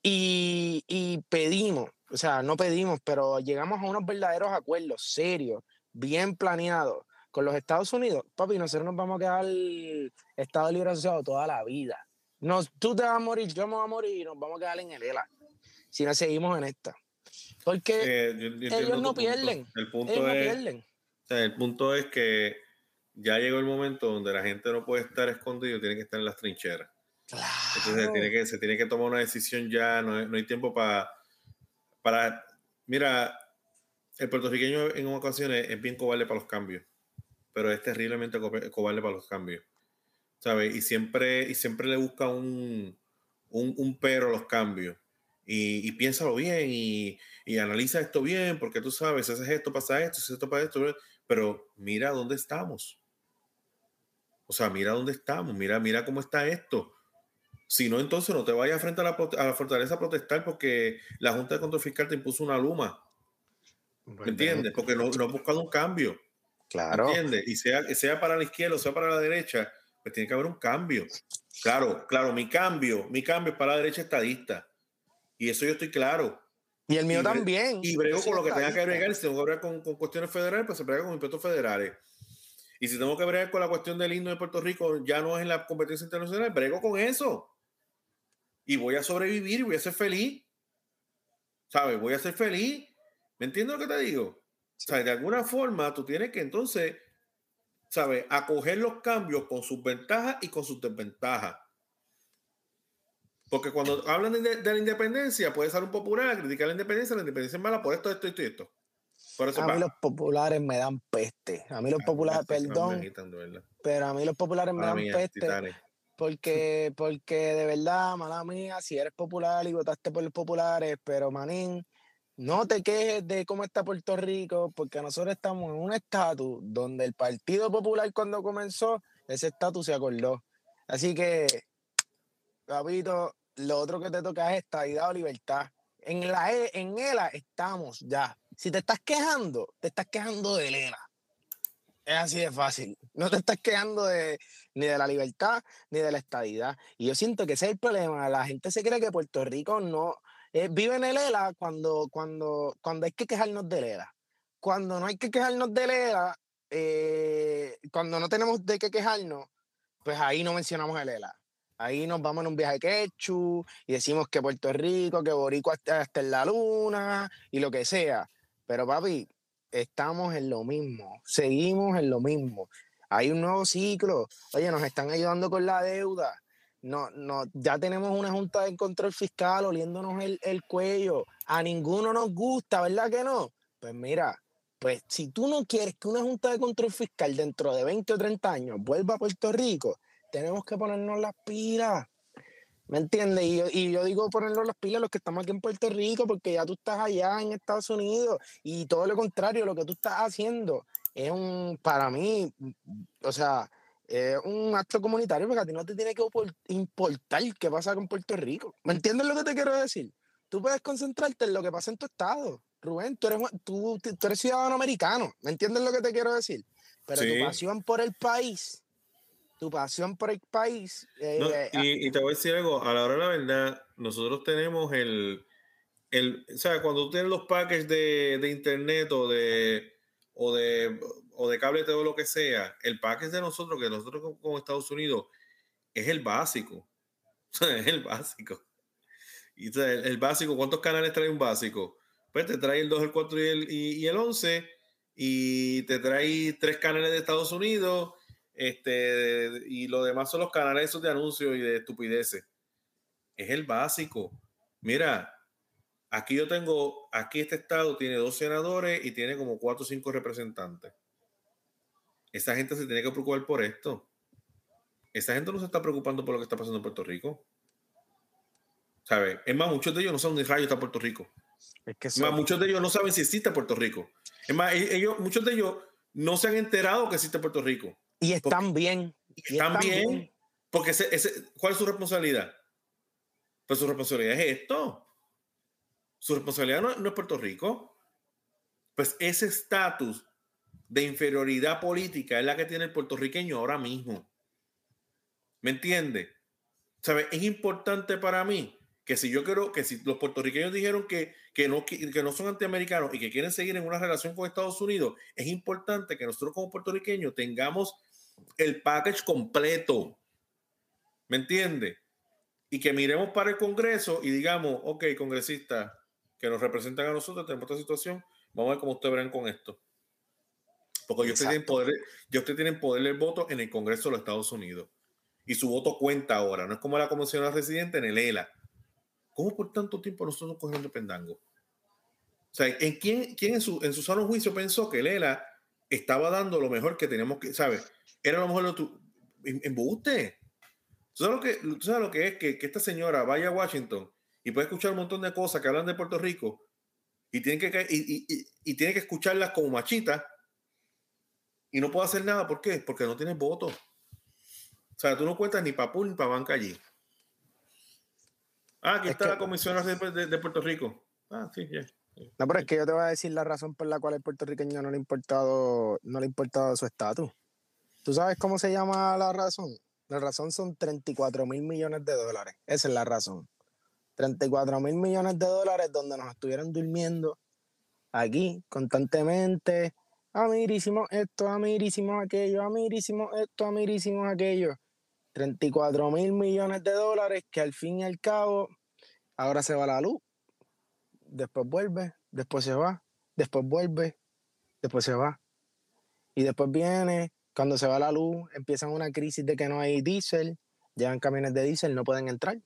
y, y, pedimos, o sea, no pedimos, pero llegamos a unos verdaderos acuerdos serios, bien planeados, con los Estados Unidos, papi, nosotros nos vamos a quedar Estado Libre Asociado toda la vida. Nos, tú te vas a morir, yo me voy a morir y nos vamos a quedar en el ELA. Si no seguimos en esta. Porque Eh, yo- yo ellos no punto. pierden. El punto ellos no es, pierden. o sea, el punto es que ya llegó el momento donde la gente no puede estar escondido, tiene que estar en las trincheras. Entonces Claro. tiene que, se tiene que tomar una decisión ya, no hay, no hay tiempo para, para... Mira, el puertorriqueño en ocasiones es bien cobarde para los cambios, pero es terriblemente co- cobarde para los cambios, ¿sabes? Y siempre, y siempre le busca un, un, un pero a los cambios. Y, y piénsalo bien y, y analiza esto bien, porque tú sabes, si haces esto, pasa esto, haces esto, pasa esto, pero mira dónde estamos. O sea, mira dónde estamos, mira, mira cómo está esto. Si no, entonces no te vayas frente a la, prote- a la fortaleza a protestar porque la Junta de Control Fiscal te impuso una luma. ¿Me entiendes? Porque no, no has buscado un cambio. ¿me Claro. ¿Entiendes? Y sea, sea para la izquierda o sea para la derecha, pues tiene que haber un cambio. Claro, claro, mi cambio, mi cambio es para la derecha estadista. Y eso yo estoy claro. Y el mío Y también. Y brego con lo que tenga que bregar. Si tengo que bregar con, con cuestiones federales, pues se brega con impuestos federales. Y si tengo que bregar con la cuestión del himno de Puerto Rico, ya no es en la competencia internacional, brego con eso. Y voy a sobrevivir y voy a ser feliz. ¿Sabes? Voy a ser feliz. ¿Me entiendes lo que te digo? ¿Sabes? De alguna forma tú tienes que entonces, ¿sabes? Acoger los cambios con sus ventajas y con sus desventajas. Porque cuando hablan de, de la independencia, puede ser un popular a criticar la independencia, la independencia es mala por esto, esto, esto y esto. Por eso A mí los populares me dan peste. A mí los Ah, populares, perdón, pero a mí los populares me dan mía, peste. titanes. Porque, porque de verdad, mala mía, si eres popular y votaste por los populares, pero manín, no te quejes de cómo está Puerto Rico, porque nosotros estamos en un estatus donde el Partido Popular cuando comenzó, ese estatus se acordó. Así que, papito, lo otro que te toca es estabilidad o libertad. En la E- en ELA estamos ya. Si te estás quejando, te estás quejando de ELA. Es así de fácil. No te estás quejando de, ni de la libertad ni de la estadidad. Y yo siento que ese es el problema. La gente se cree que Puerto Rico no eh, vive en el ELA cuando, cuando, cuando hay que quejarnos del ELA. Cuando no hay que quejarnos del ELA, eh, cuando no tenemos de qué quejarnos, pues ahí no mencionamos el ELA. Ahí nos vamos en un viaje quechu y decimos que Puerto Rico, que Boricua está, está en la luna y lo que sea. Pero papi, estamos en lo mismo, seguimos en lo mismo. Hay un nuevo ciclo. Oye, nos están ayudando con la deuda. No, no, ya tenemos una junta de control fiscal oliéndonos el, el cuello. A ninguno nos gusta, ¿verdad que no? Pues mira, pues si tú no quieres que una junta de control fiscal dentro de 20 o 30 años vuelva a Puerto Rico, tenemos que ponernos las pilas. ¿Me entiendes? Y yo, y yo digo ponernos las pilas a los que estamos aquí en Puerto Rico, porque ya tú estás allá en Estados Unidos y todo lo contrario, lo que tú estás haciendo es un, para mí, o sea, es un acto comunitario porque a ti no te tiene que importar qué pasa con Puerto Rico. ¿Me entiendes lo que te quiero decir? Tú puedes concentrarte en lo que pasa en tu estado. Rubén, tú eres, tú, tú eres ciudadano americano. ¿Me entiendes lo que te quiero decir? Pero Sí. tu pasión por el país, tu pasión por el país, eh, No, y, y te voy a decir algo, a la hora de la verdad, nosotros tenemos el, el o sea, cuando tú tienes los packages de, de internet o de, o de, o de cable todo lo que sea, el package de nosotros, que nosotros como, como Estados Unidos, es el básico. O es el básico. Y o el, el básico, ¿cuántos canales trae un básico? Pues te trae el 2, el 4 y el, y, y el 11, y te trae tres canales de Estados Unidos, este, y lo demás son los canales esos de anuncios y de estupideces. Es el básico. Mira, aquí yo tengo, aquí este estado tiene dos senadores y tiene como cuatro o cinco representantes. Esa gente se tiene que preocupar por esto. Esa gente no se está preocupando por lo que está pasando en Puerto Rico. ¿Sabes? Es más, muchos de ellos no saben ni rayo está Puerto Rico. es que Es más, son- muchos de ellos no saben si existe Puerto Rico. Es más, e- ellos, muchos de ellos no se han enterado que existe Puerto Rico. Y están bien. y Están bien. Porque ese, ese- ¿cuál es su responsabilidad? Pues su responsabilidad es esto. Su responsabilidad no, no es Puerto Rico. Pues ese estatus de inferioridad política es la que tiene el puertorriqueño ahora mismo. ¿Me entiende? ¿Sabe? Es importante para mí que si yo quiero, que si los puertorriqueños dijeron que, que, no, que no son antiamericanos y que quieren seguir en una relación con Estados Unidos, es importante que nosotros como puertorriqueños tengamos el package completo. ¿Me entiende? Y que miremos para el Congreso y digamos, ok, congresistas que nos representan a nosotros, tenemos esta situación, vamos a ver cómo ustedes verán con esto. Porque ellos tienen, poder, ellos tienen poder del voto en el Congreso de los Estados Unidos. Y su voto cuenta ahora. No es como la comisión residente en el ELA. ¿Cómo por tanto tiempo nosotros cogemos pendango? O sea, ¿en quién, quién en, su, en su sano juicio pensó que el ELA estaba dando lo mejor que teníamos que, ¿sabes? Era lo mejor de tu embuste. ¿Tú sabes lo que, tú sabes lo que es que, que, esta señora vaya a Washington y puede escuchar un montón de cosas que hablan de Puerto Rico y tiene que, y, y, y tiene que escucharlas como machita y no puede hacer nada? ¿Por qué? Porque no tiene voto. O sea, tú no cuentas ni para ni para banca allí. Ah, aquí está la comisión de, de, Puerto Rico. Ah, sí, ya. No, pero es que yo te voy a decir la razón por la cual el puertorriqueño no le ha importado, no le ha su estatus. ¿Tú sabes cómo se llama la razón? La razón son 34 mil millones de dólares. Esa es la razón. 34 mil millones de dólares donde nos estuvieron durmiendo aquí constantemente. Ah, mira, hicimos esto, ah, mira, hicimos aquello, ah, mira, hicimos esto, ah, mira, hicimos aquello. 34 mil millones de dólares que al fin y al cabo ahora se va la luz, después vuelve, después se va, después vuelve, después se va. Y después viene, cuando se va la luz, empiezan una crisis de que no hay diésel, llegan camiones de diésel, no pueden entrar.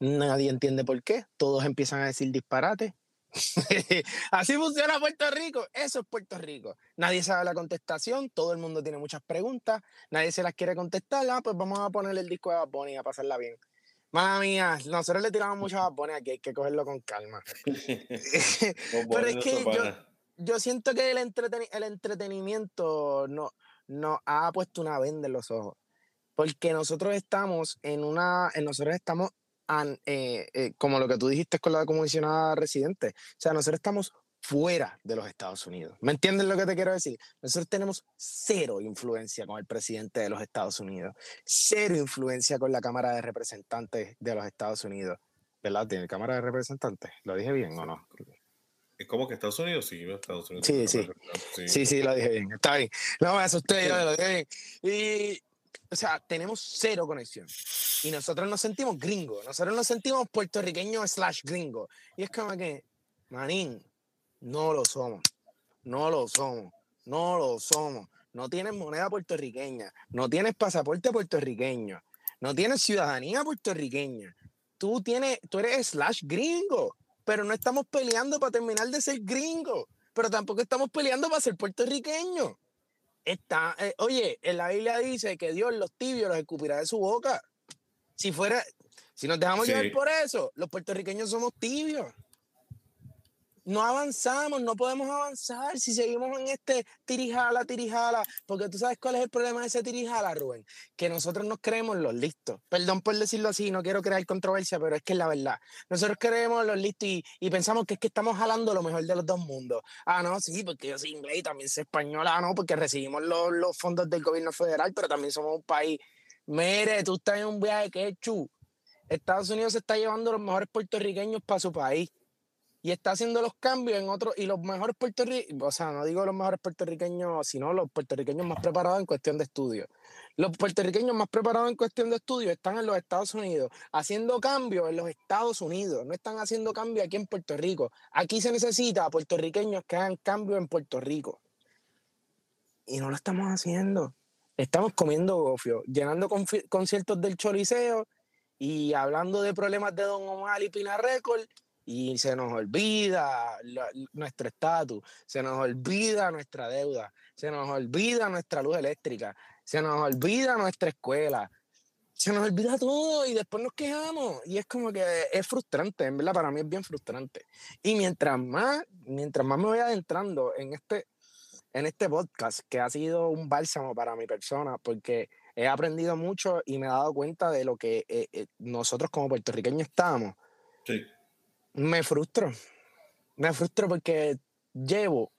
Nadie entiende por qué, todos empiezan a decir disparate. Así funciona Puerto Rico. Eso es Puerto Rico. Nadie sabe la contestación, todo el mundo tiene muchas preguntas, nadie se las quiere contestar. Ah, pues vamos a ponerle el disco de Bad Bunny a pasarla bien. Madre mía, nosotros le tiramos mucho a Bad aquí, hay que cogerlo con calma. Pero es que yo, yo, siento que el, el entretenimiento no, nos ha puesto una venda en los ojos. Porque nosotros estamos en una, nosotros estamos eh, eh, como lo que tú dijiste con la comisionada residente. O sea, nosotros estamos fuera de los Estados Unidos. ¿Me entiendes lo que te quiero decir? Nosotros tenemos cero influencia con el presidente de los Estados Unidos, cero influencia con la Cámara de Representantes de los Estados Unidos. ¿Verdad? ¿Tiene Cámara de Representantes? ¿Lo dije bien o no? ¿Es como que Estados Unidos? Sí, Estados Unidos. Sí, sí. sí. Sí, sí, lo dije bien. Está bien. No me asusté, yo lo dije bien. Y o sea, tenemos cero conexión. Y nosotros nos sentimos gringos, nosotros nos sentimos puertorriqueños slash gringos. Y es como que, manín, no lo somos, no lo somos, no lo somos. No tienes moneda puertorriqueña, no tienes pasaporte puertorriqueño, no tienes ciudadanía puertorriqueña. Tú, tienes, tú eres slash gringo, pero no estamos peleando para terminar de ser gringo, pero tampoco estamos peleando para ser puertorriqueño. Está, eh, oye, en la Biblia dice que Dios los tibios los escupirá de su boca. Si fuera, si nos dejamos llevar por eso, los puertorriqueños somos tibios no avanzamos, no podemos avanzar si seguimos en este tirijala, tirijala, porque tú sabes cuál es el problema de ese tirijala, Rubén, que nosotros nos creemos los listos. Perdón por decirlo así, no quiero crear controversia, pero es que es la verdad. Nosotros creemos los listos y, pensamos que es que estamos jalando lo mejor de los dos mundos. Ah, no, sí, porque yo soy inglés y también soy española, ah, no, porque recibimos los, los fondos del gobierno federal, pero también somos un país. Mire, tú estás en un viaje que es chu. Estados Unidos se está llevando los mejores puertorriqueños para su país y está haciendo los cambios en otros, y los mejores puertorriqueños, o sea, no digo los mejores puertorriqueños, sino los puertorriqueños más preparados en cuestión de estudio. Los puertorriqueños más preparados en cuestión de estudio están en los Estados Unidos, haciendo cambios en los Estados Unidos, no están haciendo cambios aquí en Puerto Rico. Aquí se necesita puertorriqueños que hagan cambio en Puerto Rico. Y no lo estamos haciendo. Estamos comiendo gofio, llenando conciertos del Choliseo y hablando de problemas de Don Omar y Pina Record y se nos olvida nuestro estatus, se nos olvida nuestra deuda, se nos olvida nuestra luz eléctrica, se nos olvida nuestra escuela, se nos olvida todo y después nos quejamos. Y es como que es frustrante, en verdad, para mí es bien frustrante. Y mientras más, mientras más me voy adentrando en este, en este podcast, que ha sido un bálsamo para mi persona, porque he aprendido mucho y me he dado cuenta de lo que eh, eh, nosotros como puertorriqueños estamos. Sí me frustro. Me frustro porque llevo,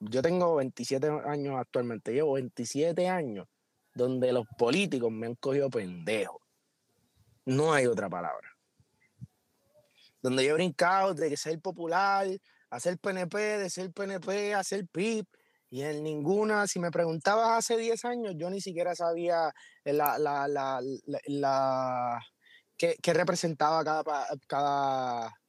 yo tengo 27 años actualmente, llevo 27 años donde los políticos me han cogido pendejo. No hay otra palabra. donde yo he brincado de ser popular, a ser PNP, de ser PNP, a ser PIP, y en ninguna, si me preguntabas hace 10 años, yo ni siquiera sabía la, la, la, la, qué, qué, representaba cada, cada,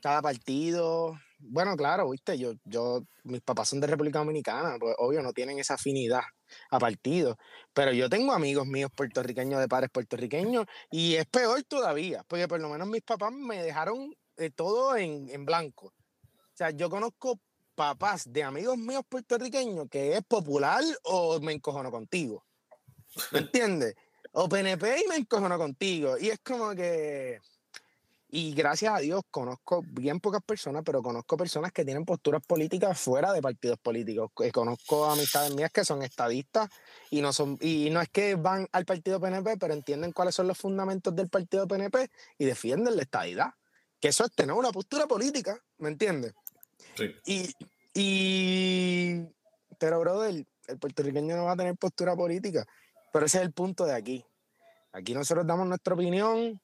cada partido. Bueno, claro, viste, yo, yo, mis papás son de República Dominicana, pues obvio no tienen esa afinidad a partidos, pero yo tengo amigos míos puertorriqueños de padres puertorriqueños y es peor todavía, porque por lo menos mis papás me dejaron eh, todo en, en blanco. O sea, yo conozco papás de amigos míos puertorriqueños que es popular o me encojono contigo. ¿Me entiendes? O PNP y me encojono contigo. Y es como que y gracias a Dios conozco bien pocas personas, pero conozco personas que tienen posturas políticas fuera de partidos políticos. Conozco amistades mías que son estadistas y no son y no es que van al partido PNP, pero entienden cuáles son los fundamentos del partido PNP y defienden la estadidad. Que eso es tener una postura política, ¿me entiendes? Sí. Y, y pero brother, el puertorriqueño no va a tener postura política, pero ese es el punto de aquí. Aquí nosotros damos nuestra opinión,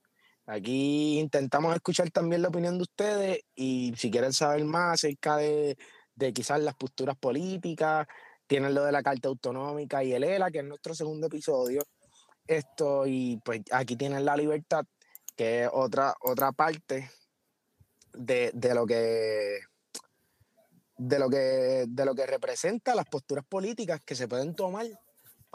Aquí intentamos escuchar también la opinión de ustedes y si quieren saber más acerca de, de quizás las posturas políticas, tienen lo de la Carta Autonómica y el ELA, que es nuestro segundo episodio. Esto, y pues aquí tienen la libertad, que es otra, otra parte de, de lo que de lo que de lo que representa las posturas políticas que se pueden tomar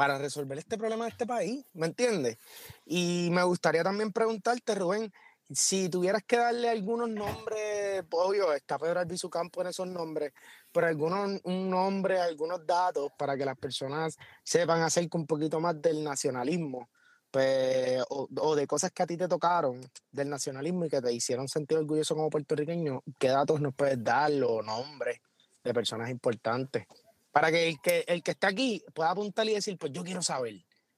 para resolver este problema de este país, ¿me entiendes? Y me gustaría también preguntarte, Rubén, si tuvieras que darle algunos nombres, obvio, está Pedro Albizu Campo en esos nombres, pero algunos, un nombre, algunos datos para que las personas sepan acerca un poquito más del nacionalismo, pues, o, de cosas que a ti te tocaron del nacionalismo y que te hicieron sentir orgulloso como puertorriqueño, ¿qué datos nos puedes dar o nombres de personas importantes? Para que el, que el que está aquí pueda apuntar y decir, pues yo quiero saber.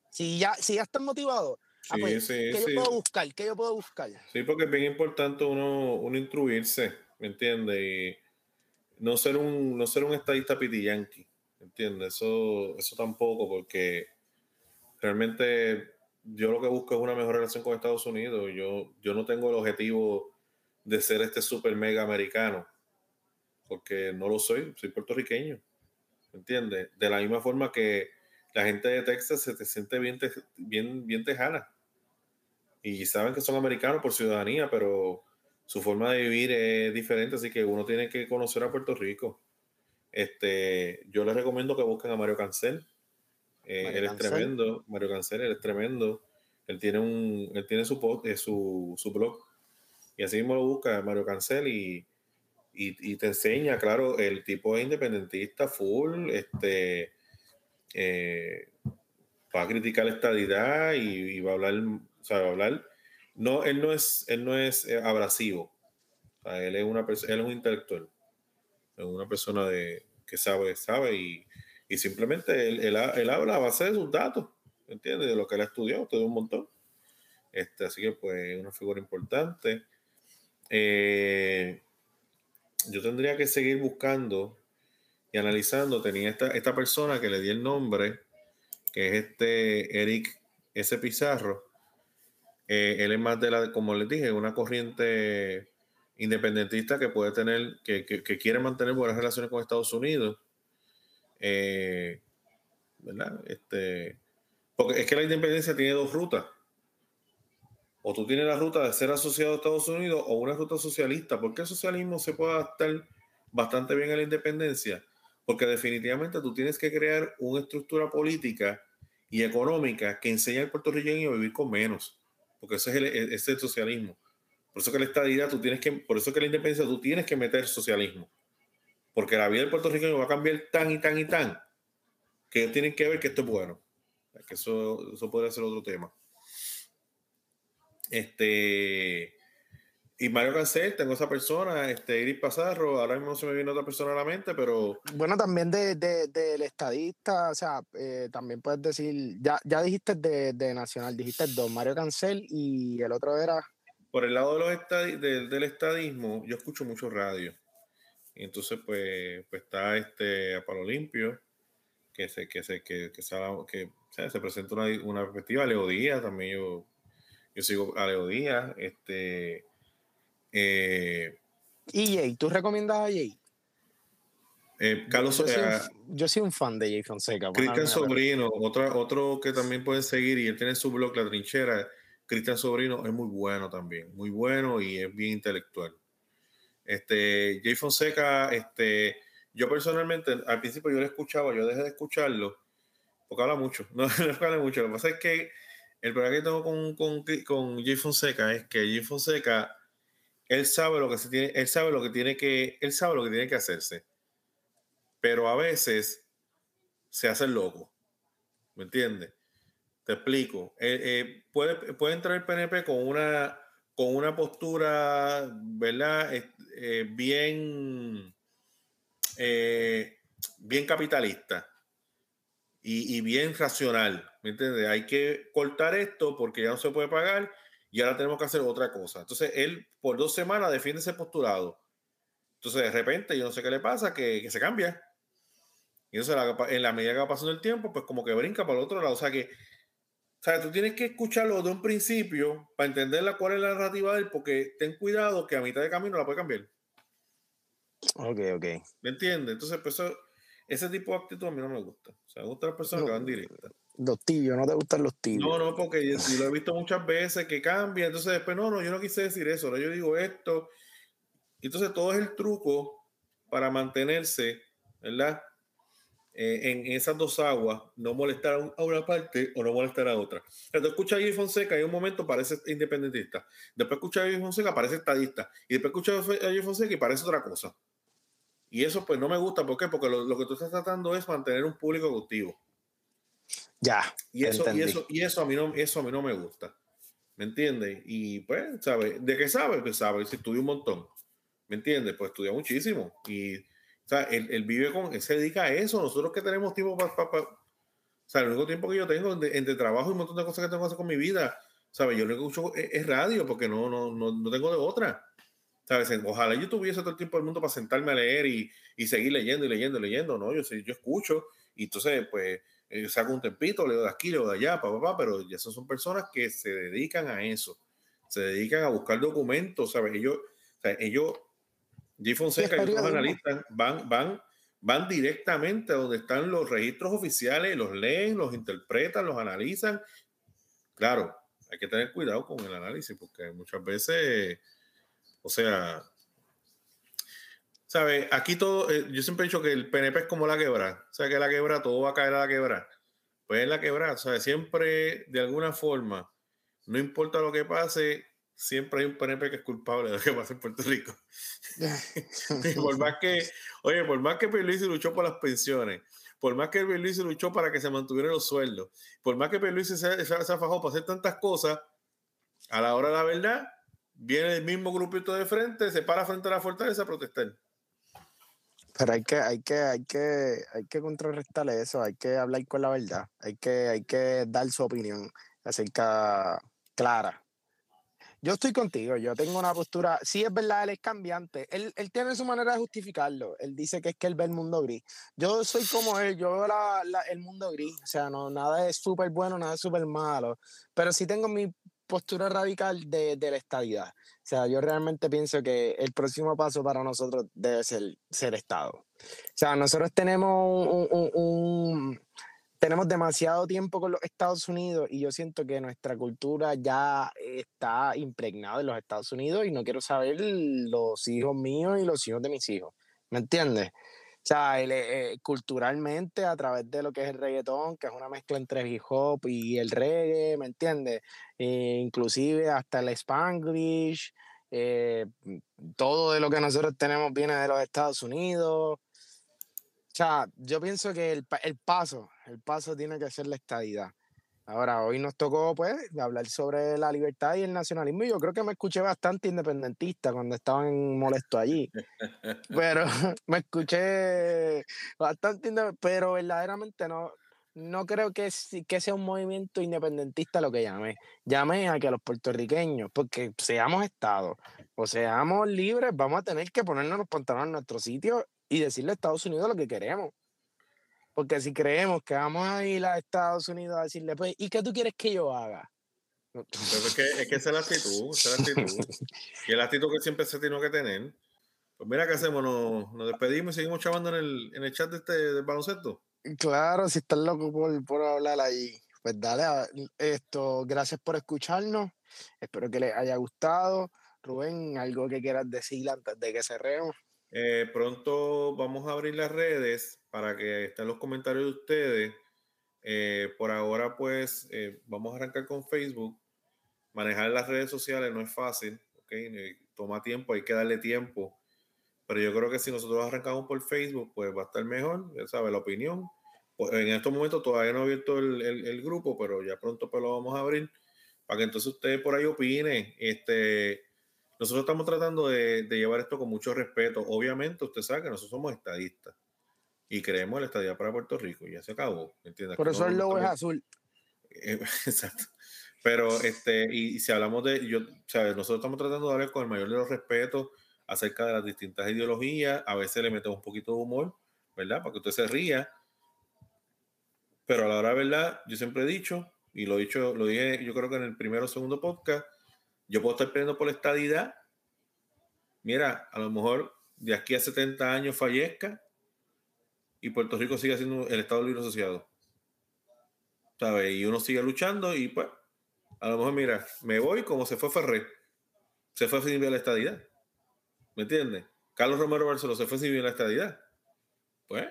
Si ya, si ya están motivados, ah, pues, sí, ¿qué sí. yo puedo buscar? ¿Qué yo puedo buscar? Sí, porque es bien importante uno, uno instruirse, ¿me entiendes? Y no ser un, no ser un estadista pitillanqui, ¿me entiendes? Eso, eso tampoco, porque realmente yo lo que busco es una mejor relación con Estados Unidos. Yo, yo no tengo el objetivo de ser este super mega americano, porque no lo soy, soy puertorriqueño. ¿Me entiendes? De la misma forma que la gente de Texas se te siente bien, te, bien, bien tejana. Y saben que son americanos por ciudadanía, pero su forma de vivir es diferente, así que uno tiene que conocer a Puerto Rico. Este, yo les recomiendo que busquen a Mario Cancel. Eh, Mario él Cancel. es tremendo, Mario Cancel, él es tremendo. Él tiene un, él tiene su, eh, su, su blog. Y así mismo lo busca Mario Cancel y, y, y, te enseña, claro, el tipo es independentista full, este, eh, va a criticar la estadidad y, y, va a hablar, o sea, va a hablar, no, él no es, él no es eh, abrasivo, o sea, él es una él es un intelectual, es una persona de, que sabe, sabe y, y simplemente él, él, él, habla a base de sus datos, ¿entiendes? De lo que él ha estudiado, todo un montón. Este, así que pues una figura importante. Eh, yo tendría que seguir buscando y analizando. Tenía esta, esta persona que le di el nombre, que es este Eric S. Pizarro. Eh, él es más de la, como les dije, una corriente independentista que puede tener, que, que, quiere mantener buenas relaciones con Estados Unidos. Eh, ¿Verdad? Este, porque es que la independencia tiene dos rutas. O tú tienes la ruta de ser asociado a Estados Unidos o una ruta socialista. ¿Por qué el socialismo se puede adaptar bastante bien a la independencia? Porque definitivamente tú tienes que crear una estructura política y económica que enseñe al puertorriqueño a vivir con menos. Porque eso es el, ese es el socialismo. Por eso que la estadidad, tú tienes que, por eso que la independencia, tú tienes que meter socialismo. Porque la vida del puertorriqueño va a cambiar tan y tan y tan que ellos tienen que ver que esto es bueno. Que eso, eso podría ser otro tema. Este. Y Mario Cancel, tengo esa persona, este Iris Pazarro, ahora mismo se me viene otra persona a la mente, pero. Bueno, también del de, de, estadista, o sea, eh, también puedes decir, ya, ya dijiste de, de, Nacional, dijiste dos, Mario Cancel y el otro era. Por el lado de los estadi del, del estadismo, yo escucho mucho radio. Y entonces, pues, pues está este a Palo Limpio, que se, que se, que, que, se, que se presenta una, una perspectiva, Leo Díaz, también yo yo sigo a Leo Díaz, este, Eh, ¿Y Jay? ¿Tú recomiendas a Jay? eh, Carlos yo, soy un, f- yo soy un fan de Jay Fonseca. pana Cristian Sobrino, otra, otro que también pueden seguir y él tiene su blog La Trinchera. Cristian Sobrino es muy bueno también, muy bueno y es bien intelectual. Este, Jay Fonseca, este, yo personalmente al principio yo lo escuchaba, yo dejé de escucharlo porque habla mucho, no, no habla mucho. Lo que pasa es que el problema que tengo con, con, con Jay Fonseca es que Jay Fonseca, él sabe lo que se tiene, él sabe lo que tiene que, él sabe lo que tiene que hacerse, pero a veces se hace loco. ¿Me entiendes? Te explico. Eh, eh, puede, puede entrar el PNP con una, con una postura, ¿verdad? Eh, bien, eh, bien capitalista y, y bien racional. ¿Me entiendes? Hay que cortar esto porque ya no se puede pagar y ahora tenemos que hacer otra cosa. Entonces, él por dos semanas defiende ese postulado. Entonces, de repente, yo no sé qué le pasa, que, que se cambia. Y entonces, en la medida que va pasando el tiempo, pues como que brinca para el otro lado. O sea que, o sea, tú tienes que escucharlo de un principio para entender la, cuál es la narrativa de él, porque ten cuidado que a mitad de camino la puede cambiar. Ok, ok. ¿Me entiendes? Entonces, pues eso, ese tipo de actitud a mí no me gusta. O sea, me gustan las personas que van directas. Los tibios, ¿no te gustan los tibios? No, no, porque yo, yo lo he visto muchas veces que cambia, entonces después, no, no, yo no quise decir eso, ahora yo digo esto. Entonces todo es el truco para mantenerse, ¿verdad? Eh, en esas dos aguas, no molestar a, un- a una parte o no molestar a otra. Entonces escucha a Jay Fonseca y en un momento parece independentista, después escucha a Jay Fonseca parece estadista, y después escucha a Jay Fonseca y parece otra cosa. Y eso pues no me gusta, ¿por qué? Porque lo, lo que tú estás tratando es mantener un público cautivo. Ya. Y eso, y eso, y eso a mí no, eso a mí no me gusta. ¿Me entiendes? Y pues, ¿sabes? ¿De qué sabe? Pues sabe, si estudia un montón. ¿Me entiendes? Pues estudia muchísimo. Y, o sea, él, él vive con, él se dedica a eso. Nosotros que tenemos tiempo para, o sea, el único tiempo que yo tengo entre, entre trabajo y un montón de cosas que tengo que hacer con mi vida, ¿sabes? Yo lo que escucho es, es radio porque no, no, no, no tengo de otra. ¿Sabes? Ojalá yo tuviese todo el tiempo del mundo para sentarme a leer y, y seguir leyendo y leyendo y leyendo, ¿no? Yo, yo escucho y entonces, pues, eh, saco un tempito, leo de aquí, leo de allá, papá, papá, pero ya son personas que se dedican a eso, se dedican a buscar documentos, ¿sabes? Ellos, o sea, ellos, Jay Fonseca y otros analistas van, van, van directamente a donde están los registros oficiales, los leen, los interpretan, los analizan. Claro, hay que tener cuidado con el análisis porque muchas veces, o sea, ¿sabes? Aquí todo, eh, yo siempre he dicho que el PNP es como la quebra, o sea, que la quebra, todo va a caer a la quebra. Pues en la quebra, o sea, siempre de alguna forma, no importa lo que pase, siempre hay un PNP que es culpable de lo que pasa en Puerto Rico. Y por más que, oye, por más que Pierluisi luchó por las pensiones, por más que Pierluisi luchó para que se mantuvieran los sueldos, por más que Pierluisi se, se, se afajó para hacer tantas cosas, a la hora de la verdad, viene el mismo grupito de frente, se para frente a la fortaleza a protestar. Pero hay que, hay que, hay que, hay que contrarrestar eso, hay que hablar con la verdad, hay que, hay que dar su opinión acerca clara. Yo estoy contigo, yo tengo una postura, sí es verdad, él es cambiante, él, él tiene su manera de justificarlo, él dice que es que él ve el mundo gris. Yo soy como él, yo veo la- el mundo gris, o sea, no, nada es súper bueno, nada es súper malo, pero sí tengo mi postura radical de, de la estadidad. O sea, yo realmente pienso que el próximo paso para nosotros debe ser ser Estado. O sea, nosotros tenemos un, un- un- tenemos demasiado tiempo con los Estados Unidos y yo siento que nuestra cultura ya está impregnada en los Estados Unidos y no quiero saber los hijos míos y los hijos de mis hijos. ¿Me entiendes? O sea, el, eh, culturalmente a través de lo que es el reggaetón, que es una mezcla entre hip hop y el reggae, ¿me entiendes? Eh, inclusive hasta el Spanglish, eh, todo de lo que nosotros tenemos viene de los Estados Unidos. O sea, yo pienso que el, el paso, el paso tiene que ser la estadidad. Ahora, hoy nos tocó, pues, hablar sobre la libertad y el nacionalismo. Yo creo que me escuché bastante independentista cuando estaban molestos allí. Pero me escuché bastante, inde- pero verdaderamente no, no creo que, que sea un movimiento independentista lo que llamé. Llamé a que los puertorriqueños, porque seamos Estado o seamos libres, vamos a tener que ponernos los pantalones en nuestro sitio y decirle a Estados Unidos lo que queremos. Porque si creemos que vamos a ir a Estados Unidos a decirle, pues, ¿y qué tú quieres que yo haga? Es, que, es que esa es la actitud, esa es la actitud. y el actitud que siempre se tiene que tener. Pues mira, ¿qué hacemos? Nos, nos despedimos y seguimos chavando en el, en el chat de este, del baloncesto. Claro, si estás loco por, por hablar ahí, pues dale a- esto. Gracias por escucharnos. Espero que les haya gustado. Rubén, algo que quieras decir antes de que cerremos. Eh, pronto vamos a abrir las redes para que estén los comentarios de ustedes. Eh, por ahora, pues, eh, vamos a arrancar con Facebook. Manejar las redes sociales no es fácil, ¿ok? Eh, Toma tiempo, hay que darle tiempo. Pero yo creo que si nosotros arrancamos por Facebook, pues va a estar mejor, ya sabes, la opinión. Pues, en estos momentos todavía no he abierto el, el- el grupo, pero ya pronto pues, lo vamos a abrir para que entonces ustedes por ahí opinen. Este, nosotros estamos tratando de, de llevar esto con mucho respeto. Obviamente, usted sabe que nosotros somos estadistas y creemos la estadía para Puerto Rico. Ya se acabó, ¿entiendes? Por eso el logo es azul. eh, Exacto. Pero, este, y, y si hablamos de, yo, sea, nosotros estamos tratando de hablar con el mayor de los respetos acerca de las distintas ideologías. A veces le metemos un poquito de humor, ¿verdad? Para que usted se ría. Pero a la hora de verdad, yo siempre he dicho, y lo he dicho, lo dije yo creo que en el primero o segundo podcast, yo puedo estar peleando por la estadidad. Mira, a lo mejor de aquí a 70 años fallezca y Puerto Rico sigue siendo el Estado Libre Asociado. ¿Sabes? Y uno sigue luchando y pues, a lo mejor, mira, me voy como se fue Ferrer. Se fue sin la estadidad. ¿Me entiendes? Carlos Romero Barceló se fue sin la estadidad. Pues,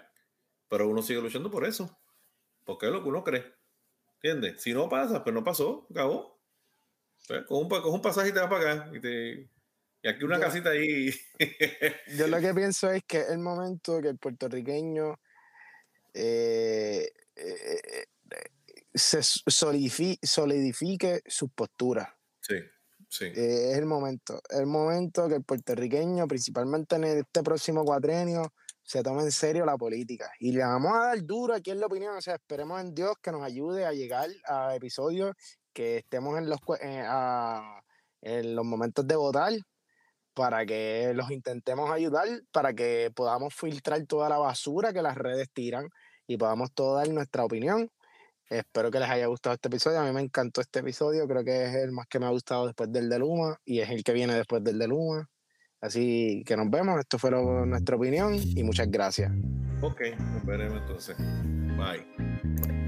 pero uno sigue luchando por eso. Porque es lo que uno cree. ¿Entiendes? Si no pasa, pues no pasó, acabó. Pues, con, un, con un pasaje te vas para acá. Y, te- y aquí una casita ahí. Yo lo que pienso es que es el momento que el puertorriqueño eh, eh, eh, se solidifi- solidifique sus posturas. sí, sí. Eh, es el momento. Es el momento que el puertorriqueño, principalmente en este próximo cuatrenio, se tome en serio la política. Y le vamos a dar duro aquí en la opinión. O sea, esperemos en Dios que nos ayude a llegar a episodios que estemos en los, eh, a- en los momentos de votar para que los intentemos ayudar, para que podamos filtrar toda la basura que las redes tiran y podamos todos dar nuestra opinión. Espero que les haya gustado este episodio. A mí me encantó este episodio. Creo que es el más que me ha gustado después del de Luma y es el que viene después del de Luma. Así que nos vemos. Esto fue lo- nuestra opinión y muchas gracias. Ok, nos veremos entonces. Bye.